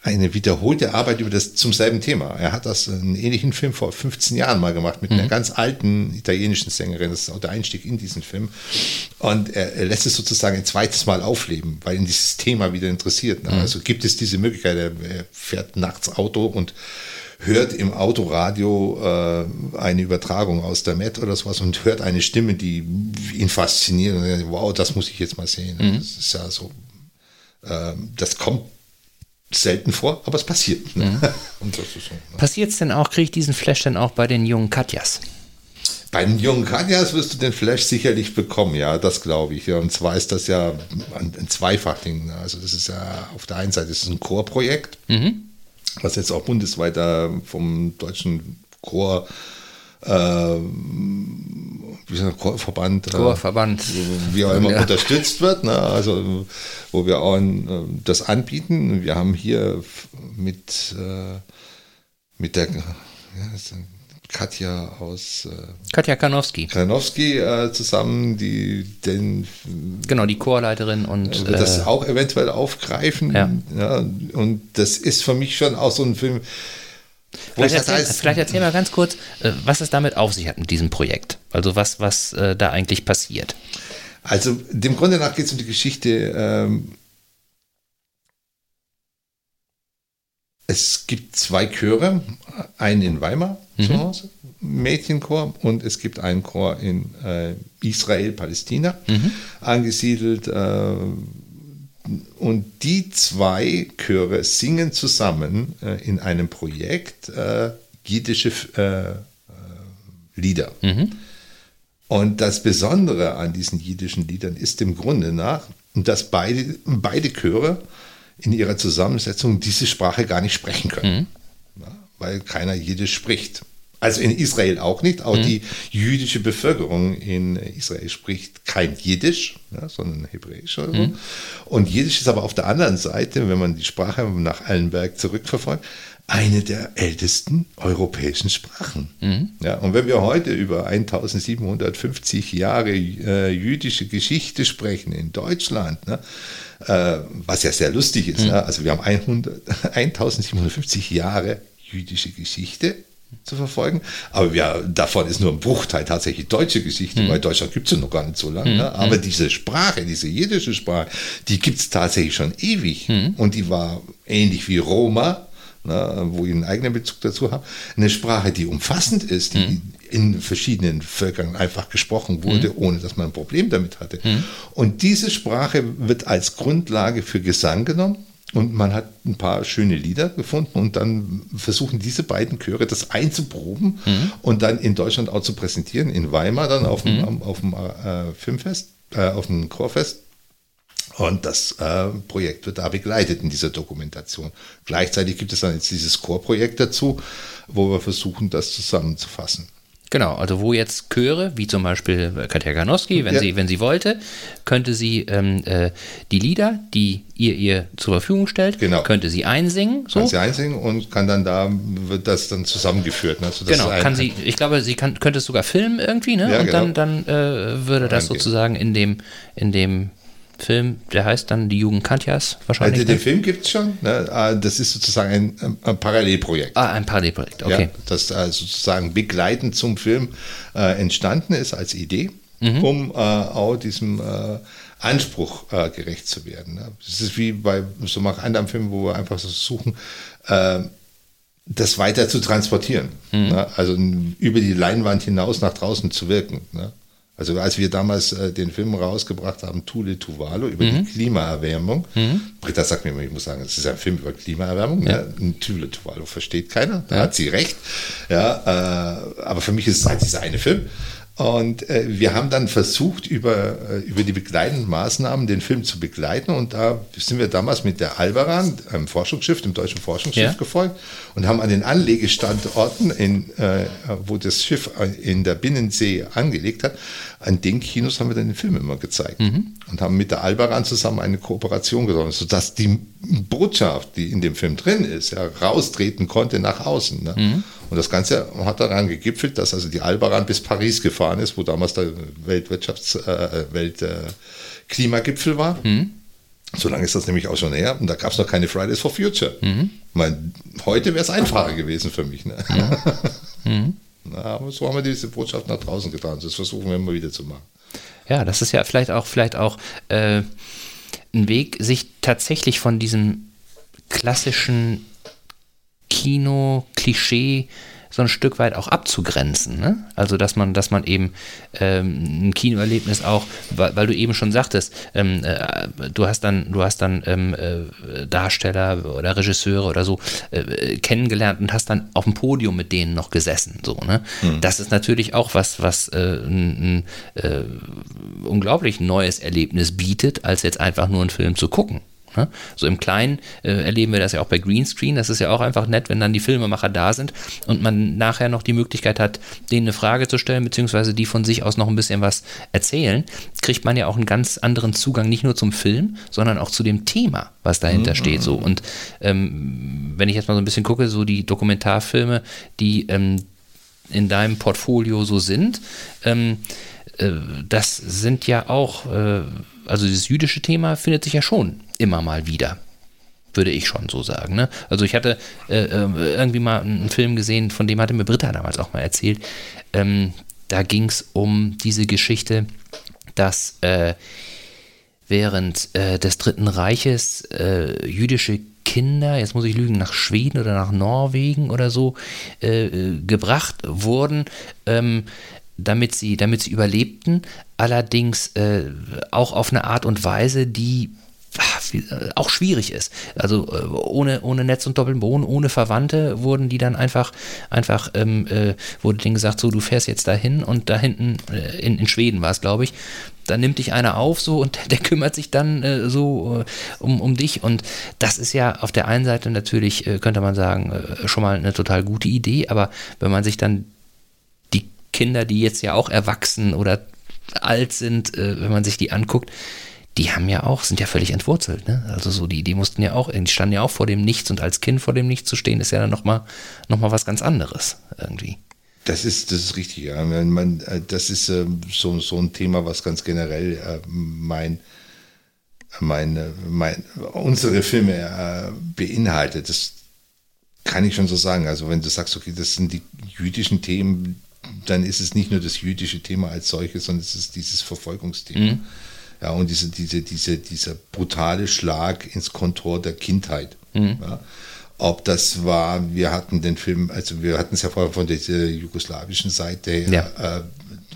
eine wiederholte Arbeit über das zum selben Thema. Er hat das einen ähnlichen Film vor 15 Jahren mal gemacht mit mhm. einer ganz alten italienischen Sängerin. Das ist auch der Einstieg in diesen Film. Und er, er lässt es sozusagen ein zweites Mal aufleben, weil ihn dieses Thema wieder interessiert. Mhm. Also gibt es diese Möglichkeit, er, er fährt nachts Auto und hört im Autoradio äh, eine Übertragung aus der Met oder sowas und hört eine Stimme, die ihn fasziniert. Und denkt, wow, das muss ich jetzt mal sehen. Mhm. Das ist ja so, äh, das kommt selten vor, aber es passiert. Mhm. so, ne? Passiert es denn auch, kriege ich diesen Flash denn auch bei den jungen Katjas? Bei den jungen Katjas wirst du den Flash sicherlich bekommen, ja, das glaube ich. Und zwar ist das ja ein, Zweifachding. Also das ist ja auf der einen Seite ist es ein Chorprojekt, mhm. was jetzt auch bundesweit vom deutschen Chor wie sagt Chorverband, äh, Chorverband. Äh, wie auch immer ja. unterstützt wird, ne? also wo wir auch äh, das anbieten. Wir haben hier mit, äh, mit der ja, Katja aus äh, Katja Kanowski. Kanowski äh, zusammen, die den genau die Chorleiterin und wird das auch eventuell aufgreifen. Ja. ja. Und das ist für mich schon auch so ein Film, Vielleicht erzähl, vielleicht erzähl, mal ganz kurz, äh, was es damit auf sich hat mit diesem Projekt. Also was, was äh, da eigentlich passiert. Also dem Grunde nach geht es um die Geschichte. Ähm, es gibt zwei Chöre, einen in Weimar mhm. zu Hause, Mädchenchor, und es gibt einen Chor in äh, Israel, Palästina, mhm. angesiedelt. Äh, und die zwei Chöre singen zusammen äh, in einem Projekt äh, jiddische äh, äh, Lieder. Mhm. Und das Besondere an diesen jiddischen Liedern ist im Grunde nach, dass beide, beide Chöre in ihrer Zusammensetzung diese Sprache gar nicht sprechen können, mhm. ja, weil keiner Jiddisch spricht. Also in Israel auch nicht. Auch mhm. die jüdische Bevölkerung in Israel spricht kein Jiddisch, ja, sondern Hebräisch. Oder so. Mhm. Und Jiddisch ist aber auf der anderen Seite, wenn man die Sprache nach Allenberg zurückverfolgt, eine der ältesten europäischen Sprachen. Mhm. Ja, und wenn wir heute über 1750 Jahre äh, jüdische Geschichte sprechen in Deutschland, ne, äh, was ja sehr lustig ist, mhm. ne, also wir haben 100, 1750 Jahre jüdische Geschichte zu verfolgen. Aber ja, davon ist nur ein Bruchteil tatsächlich deutsche Geschichte, mhm. weil Deutschland gibt es ja noch gar nicht so lange. Mhm. Ne? Aber mhm. diese Sprache, diese jiddische Sprache, die gibt es tatsächlich schon ewig. Mhm. Und die war ähnlich wie Roma, ne, wo ich einen eigenen Bezug dazu habe, eine Sprache, die umfassend ist, die mhm. in verschiedenen Völkern einfach gesprochen wurde, mhm. ohne dass man ein Problem damit hatte. Und diese Sprache wird als Grundlage für Gesang genommen und man hat ein paar schöne Lieder gefunden und dann versuchen diese beiden Chöre das einzuproben mhm. und dann in Deutschland auch zu präsentieren, in Weimar dann auf dem, mhm. auf dem äh, Filmfest, äh, auf dem Chorfest. Und das äh, Projekt wird da begleitet in dieser Dokumentation. Gleichzeitig gibt es dann jetzt dieses Chorprojekt dazu, wo wir versuchen, das zusammenzufassen. Genau, also wo jetzt Chöre, wie zum Beispiel Katja Ganowski, wenn, ja. sie, wenn sie wollte, könnte sie ähm, äh, die Lieder, die ihr ihr zur Verfügung stellt, genau. könnte sie einsingen. So. Kann sie einsingen und kann dann da, wird das dann zusammengeführt. Ne? Also genau, kann sie, ich glaube, sie kann, könnte es sogar filmen irgendwie, ne? Ja, und genau. dann, dann äh, würde das sozusagen in dem, in dem Film, der heißt dann Die Jugend Katjas wahrscheinlich. Also den ne? Film gibt es schon. Ne? Ah, das ist sozusagen ein, ein, Parallelprojekt. Ah, ein Parallelprojekt, okay. Ja, das äh, sozusagen begleitend zum Film äh, entstanden ist als Idee, mhm. um äh, auch diesem äh, Anspruch äh, gerecht zu werden. Ne? Das ist wie bei so manch anderen Filmen, wo wir einfach so suchen, äh, das weiter zu transportieren. Mhm. Ne? Also über die Leinwand hinaus nach draußen zu wirken. Also als wir damals äh, den Film rausgebracht haben, Tule Tuvalu, über mhm. die Klimaerwärmung. Mhm. Britta sagt mir immer, ich muss sagen, es ist ein Film über Klimaerwärmung. Ja. Ne? Tule Tuvalu versteht keiner, da ja. hat sie recht. Ja, äh, aber für mich ist es halt dieser eine Film. Und äh, wir haben dann versucht, über, äh, über die begleitenden Maßnahmen den Film zu begleiten. Und da sind wir damals mit der Albaran, einem Forschungsschiff, dem deutschen Forschungsschiff, ja. gefolgt und haben an den Anlegestandorten, in, äh, wo das Schiff in der Binnensee angelegt hat, an den Kinos haben wir dann den Film immer gezeigt. Mhm. Und haben mit der Albaran zusammen eine Kooperation gesorgt, sodass die Botschaft, die in dem Film drin ist, ja, raustreten konnte nach außen. Ne? Mhm. Und das Ganze hat daran gegipfelt, dass also die Albaran bis Paris gefahren ist, wo damals der Weltwirtschafts-, äh, Weltklimagipfel äh, war. Mhm. So lange ist das nämlich auch schon her. Und da gab es noch keine Fridays for Future. Mhm. Meine, heute wäre es einfacher gewesen für mich. Ne? Mhm. Na, aber so haben wir diese Botschaft nach draußen getan. Das versuchen wir immer wieder zu machen. Ja, das ist ja vielleicht auch, vielleicht auch äh, ein Weg, sich tatsächlich von diesem klassischen Kino-Klischee so ein Stück weit auch abzugrenzen. Ne? Also dass man, dass man eben ähm, ein Kinoerlebnis auch, weil, weil, du eben schon sagtest, ähm, äh, du hast dann, du hast dann ähm, äh, Darsteller oder Regisseure oder so äh, kennengelernt und hast dann auf dem Podium mit denen noch gesessen. So, ne? Mhm. Das ist natürlich auch was, was äh, ein, ein äh, unglaublich neues Erlebnis bietet, als jetzt einfach nur einen Film zu gucken. Ne? So im Kleinen äh, erleben wir das ja auch bei Greenscreen. Das ist ja auch einfach nett, wenn dann die Filmemacher da sind und man nachher noch die Möglichkeit hat, denen eine Frage zu stellen, beziehungsweise die von sich aus noch ein bisschen was erzählen, kriegt man ja auch einen ganz anderen Zugang, nicht nur zum Film, sondern auch zu dem Thema, was dahinter mhm. steht. So. Und ähm, wenn ich jetzt mal so ein bisschen gucke, so die Dokumentarfilme, die ähm, in deinem Portfolio so sind, ähm, äh, das sind ja auch, äh, also dieses jüdische Thema findet sich ja schon immer mal wieder. Würde ich schon so sagen. Ne? Also ich hatte äh, äh, irgendwie mal einen Film gesehen, von dem hatte mir Britta damals auch mal erzählt. Ähm, da ging es um diese Geschichte, dass äh, während äh, des Dritten Reiches äh, jüdische Kinder, jetzt muss ich lügen, nach Schweden oder nach Norwegen oder so äh, gebracht wurden. Ähm, damit sie, damit sie überlebten, allerdings äh, auch auf eine Art und Weise, die äh, auch schwierig ist. Also äh, ohne, ohne Netz und Doppelboden, ohne Verwandte wurden die dann einfach, einfach ähm, äh, wurde denen gesagt, so du fährst jetzt dahin und da hinten, äh, in, in Schweden war es, glaube ich, da nimmt dich einer auf so und der, der kümmert sich dann äh, so äh, um, um dich. Und das ist ja auf der einen Seite natürlich, könnte man sagen, schon mal eine total gute Idee, aber wenn man sich dann die Kinder, die jetzt ja auch erwachsen oder alt sind, wenn man sich die anguckt, die haben ja auch, sind ja völlig entwurzelt. Ne? Also so, die, die mussten ja auch, die standen ja auch vor dem Nichts und als Kind vor dem Nichts zu stehen, ist ja dann nochmal noch mal was ganz anderes irgendwie. Das ist, das ist richtig, ja. Man, äh, das ist äh, so, so ein Thema, was ganz generell äh, mein, meine, mein, unsere Filme äh, beinhaltet. Das kann ich schon so sagen. Also wenn du sagst, okay, das sind die jüdischen Themen, dann ist es nicht nur das jüdische Thema als solches, sondern es ist dieses Verfolgungsthema. Mhm. Ja, und diese, diese, diese, dieser brutale Schlag ins Kontor der Kindheit. Mhm. Ja. Ob das war, wir hatten den Film, also wir hatten es ja vorher von der jugoslawischen Seite her, ja. äh,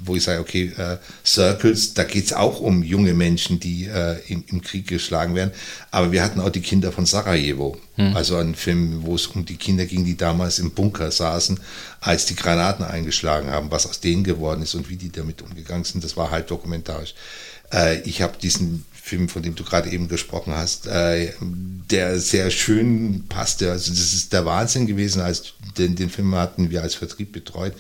wo ich sage, okay, äh, Circles, da geht es auch um junge Menschen, die äh, im, im, Krieg geschlagen werden. Aber wir hatten auch die Kinder von Sarajevo. Hm. Also einen Film, wo es um die Kinder ging, die damals im Bunker saßen, als die Granaten eingeschlagen haben, was aus denen geworden ist und wie die damit umgegangen sind. Das war halb dokumentarisch. Äh, ich habe diesen Film, von dem du gerade eben gesprochen hast, äh, der sehr schön passte. Also das ist der Wahnsinn gewesen, als den, den Film hatten wir als Vertrieb betreut.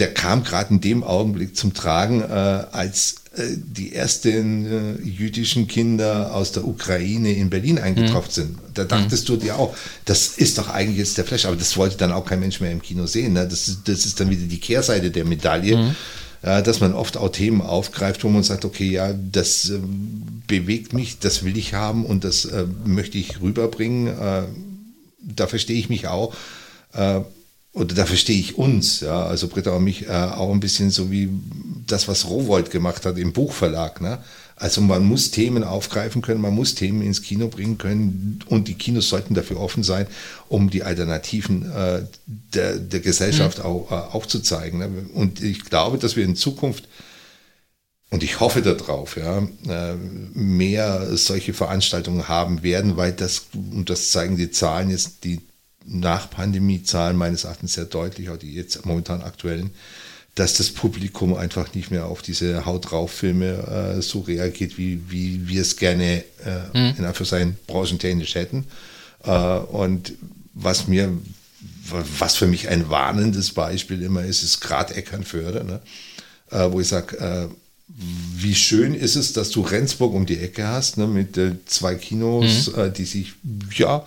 Der kam gerade in dem Augenblick zum Tragen, äh, als äh, die ersten äh, jüdischen Kinder aus der Ukraine in Berlin eingetroffen mhm. sind. Da dachtest mhm. du dir auch, das ist doch eigentlich jetzt der Flash, aber das wollte dann auch kein Mensch mehr im Kino sehen. Ne? Das, ist, das ist dann wieder die Kehrseite der Medaille. Mhm ja, dass man oft auch Themen aufgreift, wo man sagt, okay, ja, das äh, bewegt mich, das will ich haben und das äh, möchte ich rüberbringen. Äh, da verstehe ich mich auch. Oder da verstehe ich uns, ja, also Britta und mich äh, auch ein bisschen so wie das, was Rowold gemacht hat im Buchverlag. Ne? Also man muss Themen aufgreifen können, man muss Themen ins Kino bringen können und die Kinos sollten dafür offen sein, um die Alternativen äh, der, der Gesellschaft mhm. auch, äh, aufzuzeigen. Ne? Und ich glaube, dass wir in Zukunft und ich hoffe darauf, ja, äh, mehr solche Veranstaltungen haben werden, weil das, und das zeigen die Zahlen jetzt, die Nach-Pandemie-Zahlen meines Erachtens sehr deutlich, auch die jetzt momentan aktuellen, dass das Publikum einfach nicht mehr auf diese Haut drauf Filme äh, so reagiert, wie, wie wir es gerne äh, mhm. in Anführungszeichen branchentechnisch hätten. Äh, und was mir, was für mich ein warnendes Beispiel immer ist, ist gerade Eckernförde, ne? Äh, wo ich sage, äh, wie schön ist es, dass du Rendsburg um die Ecke hast, ne, mit äh, zwei Kinos, mhm. die sich, ja,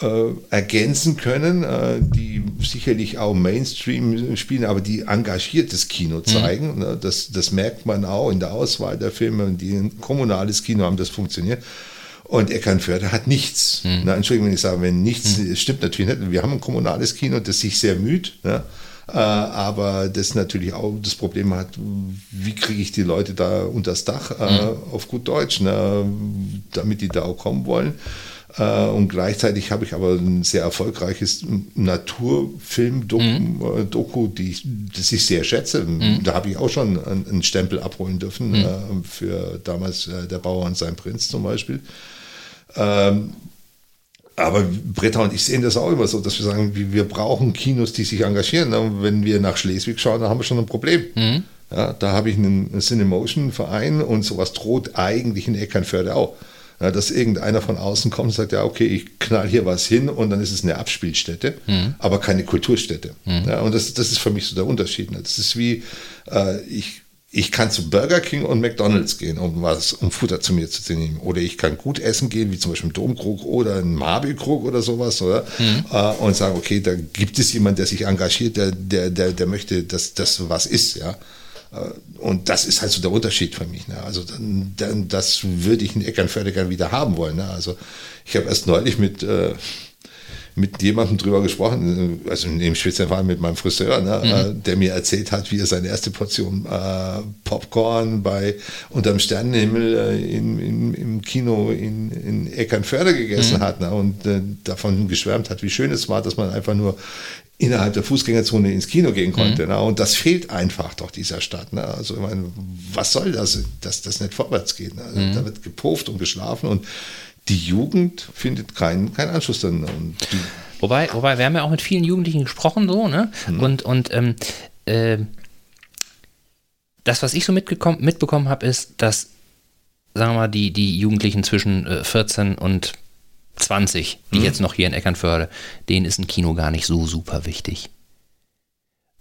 äh, ergänzen können, äh, die sicherlich auch Mainstream spielen, aber die engagiertes Kino mhm. zeigen. Mhm. Das, das merkt man auch in der Auswahl der Filme, die ein kommunales Kino haben, das funktioniert. Und Eckernförde hat nichts. Mhm. Na, Entschuldigung, wenn ich sage, wenn nichts, mhm. stimmt natürlich nicht. Wir haben ein kommunales Kino, das sich sehr müht. Ne? Äh, aber das natürlich auch das Problem hat, wie kriege ich die Leute da unters Dach, äh, mhm. auf gut Deutsch, ne? damit die da auch kommen wollen. Äh, und gleichzeitig habe ich aber ein sehr erfolgreiches Naturfilm-Doku, mhm. ich, das ich sehr schätze. Mhm. Da habe ich auch schon einen Stempel abholen dürfen mhm. äh, für damals äh, der Bauer und sein Prinz zum Beispiel. Ähm, aber Britta und ich sehen das auch immer so, dass wir sagen, wir brauchen Kinos, die sich engagieren. Und wenn wir nach Schleswig schauen, dann haben wir schon ein Problem. Mhm. Ja, da habe ich einen Cinemotion-Verein und sowas droht eigentlich in Eckernförde auch. Ja, dass irgendeiner von außen kommt und sagt, ja, okay, ich knall hier was hin und dann ist es eine Abspielstätte, mhm. aber keine Kulturstätte. Mhm. Ja, und das, das ist für mich so der Unterschied. Ne? Das ist wie, äh, ich, ich kann zu Burger King und McDonalds gehen, um was, um Futter zu mir zu nehmen. Oder ich kann gut essen gehen, wie zum Beispiel im Domkrug oder ein Marbilkrug oder sowas, oder? Mhm. Äh, und sagen, okay, da gibt es jemanden, der sich engagiert, der, der, der, der möchte, dass das was ist, ja. Äh, und das ist halt so der Unterschied für mich. Ne? Also dann, dann, das würde ich in Eckernförde gerne wieder haben wollen. Ne? Also ich habe erst neulich mit, äh, mit jemandem drüber gesprochen, also in dem speziellen Fall mit meinem Friseur, ne? Mhm. Äh, der mir erzählt hat, wie er seine erste Portion äh, Popcorn bei unterm Sternenhimmel äh, in, in, im Kino in, in Eckernförde gegessen mhm. hat ne? und äh, davon geschwärmt hat, wie schön es war, dass man einfach nur innerhalb der Fußgängerzone ins Kino gehen konnte. Mhm. Ne? Und das fehlt einfach doch dieser Stadt. Ne? Also ich meine, was soll das, dass das nicht vorwärts geht? Ne? Also, mhm. Da wird gepufft und geschlafen und die Jugend findet keinen kein Anschluss dann. wobei, wobei, wir haben ja auch mit vielen Jugendlichen gesprochen, so, ne? Mhm. Und, und ähm, äh, das, was ich so mitbekommen habe, ist, dass, sagen wir mal, die, die Jugendlichen zwischen äh, 14 und 20, die mhm. jetzt noch hier in Eckernförde, denen ist ein Kino gar nicht so super wichtig.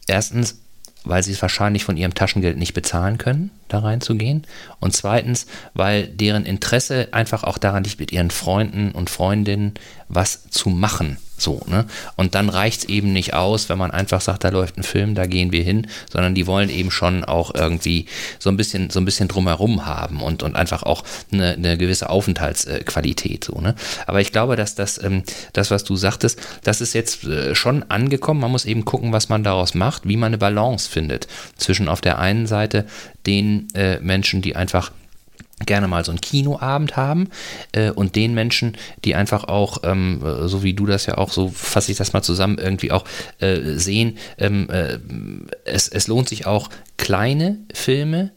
Erstens, weil sie es wahrscheinlich von ihrem Taschengeld nicht bezahlen können, da reinzugehen. Und zweitens, weil deren Interesse einfach auch daran liegt, mit ihren Freunden und Freundinnen was zu machen. So, ne? Und dann reicht es eben nicht aus, wenn man einfach sagt, da läuft ein Film, da gehen wir hin, sondern die wollen eben schon auch irgendwie so ein bisschen, so ein bisschen drumherum haben und, und einfach auch eine, eine gewisse Aufenthaltsqualität. So, ne? Aber ich glaube, dass das, ähm, das, was du sagtest, das ist jetzt äh, schon angekommen. Man muss eben gucken, was man daraus macht, wie man eine Balance findet zwischen auf der einen Seite den äh, Menschen, die einfach gerne mal so einen Kinoabend haben äh, und den Menschen, die einfach auch, ähm, so wie du das ja auch, so fasse ich das mal zusammen, irgendwie auch äh, sehen, ähm, äh, es, es lohnt sich auch kleine Filme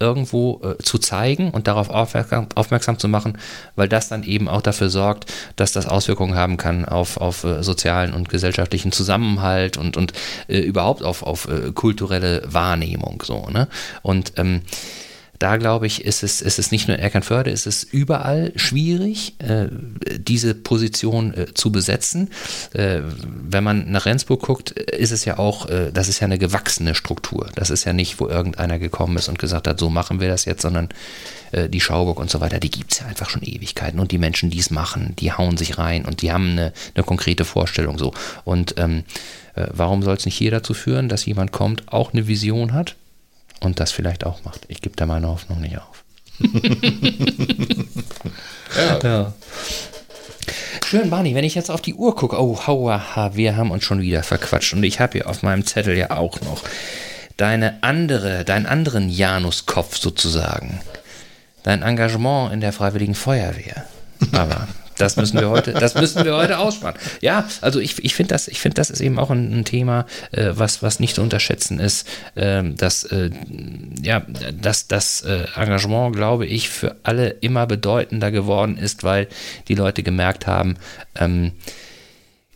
irgendwo äh, zu zeigen und darauf aufmerksam, aufmerksam, zu machen, weil das dann eben auch dafür sorgt, dass das Auswirkungen haben kann auf, auf äh, sozialen und gesellschaftlichen Zusammenhalt und, und äh, überhaupt auf, auf äh, kulturelle Wahrnehmung. So, ne? Und ähm, da glaube ich, ist es, ist es nicht nur in Erkernförde, ist es überall schwierig, äh, diese Position äh, zu besetzen. Äh, wenn man nach Rendsburg guckt, ist es ja auch, äh, das ist ja eine gewachsene Struktur. Das ist ja nicht, wo irgendeiner gekommen ist und gesagt hat, so machen wir das jetzt, sondern äh, die Schauburg und so weiter, die gibt es ja einfach schon Ewigkeiten. Und die Menschen, die es machen, die hauen sich rein und die haben eine, eine konkrete Vorstellung so. Und ähm, äh, warum soll es nicht hier dazu führen, dass jemand kommt, auch eine Vision hat? Und das vielleicht auch macht. Ich gebe da meine Hoffnung nicht auf. ja. ja. Schön, Barney, wenn ich jetzt auf die Uhr gucke, oh, hauaha, wir haben uns schon wieder verquatscht. Und ich habe hier auf meinem Zettel ja auch noch deine andere, deinen anderen Januskopf sozusagen. Dein Engagement in der Freiwilligen Feuerwehr. Aber das müssen wir heute, das müssen wir heute aussparen. Ja, also ich, ich finde das, ich finde das ist eben auch ein, ein Thema, äh, was, was nicht zu unterschätzen ist, äh, dass, äh, ja, dass das äh, Engagement, glaube ich, für alle immer bedeutender geworden ist, weil die Leute gemerkt haben, ähm,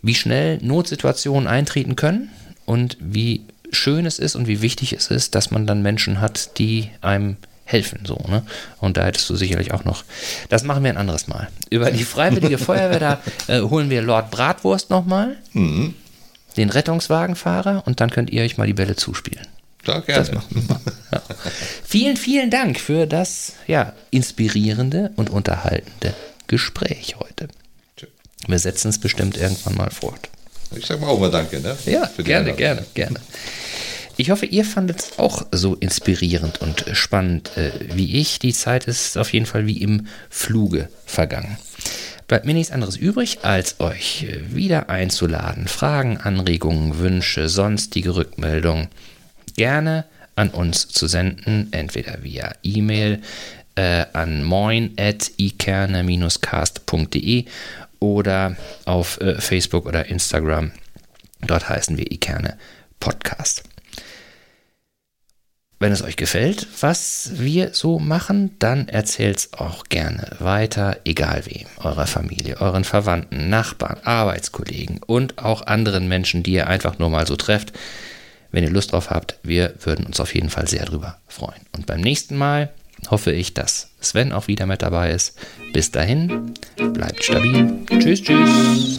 wie schnell Notsituationen eintreten können und wie schön es ist und wie wichtig es ist, dass man dann Menschen hat, die einem helfen. So, ne? Und da hättest du sicherlich auch noch. Das machen wir ein anderes Mal. Über die Freiwillige Feuerwehr, da äh, holen wir Lord Bratwurst nochmal, mhm. den Rettungswagenfahrer, und dann könnt ihr euch mal die Bälle zuspielen. Ja, gerne. Das machen wir mal. Ja. Vielen, vielen Dank für das ja, inspirierende und unterhaltende Gespräch heute. Wir setzen es bestimmt irgendwann mal fort. Ich sage mal auch mal Danke. Ne? Ja, gerne, gerne, gerne. Ich hoffe, ihr fandet es auch so inspirierend und spannend äh, wie ich. Die Zeit ist auf jeden Fall wie im Fluge vergangen. Bleibt mir nichts anderes übrig, als euch äh, wieder einzuladen. Fragen, Anregungen, Wünsche, sonstige Rückmeldungen gerne an uns zu senden, entweder via E-Mail äh, an moin.ikerne-cast.de oder auf äh, Facebook oder Instagram. Dort heißen wir Ikerne Podcast. Wenn es euch gefällt, was wir so machen, dann erzählt es auch gerne weiter, egal wem, eurer Familie, euren Verwandten, Nachbarn, Arbeitskollegen und auch anderen Menschen, die ihr einfach nur mal so trefft. Wenn ihr Lust drauf habt, wir würden uns auf jeden Fall sehr drüber freuen. Und beim nächsten Mal hoffe ich, dass Sven auch wieder mit dabei ist. Bis dahin, bleibt stabil. Tschüss, tschüss.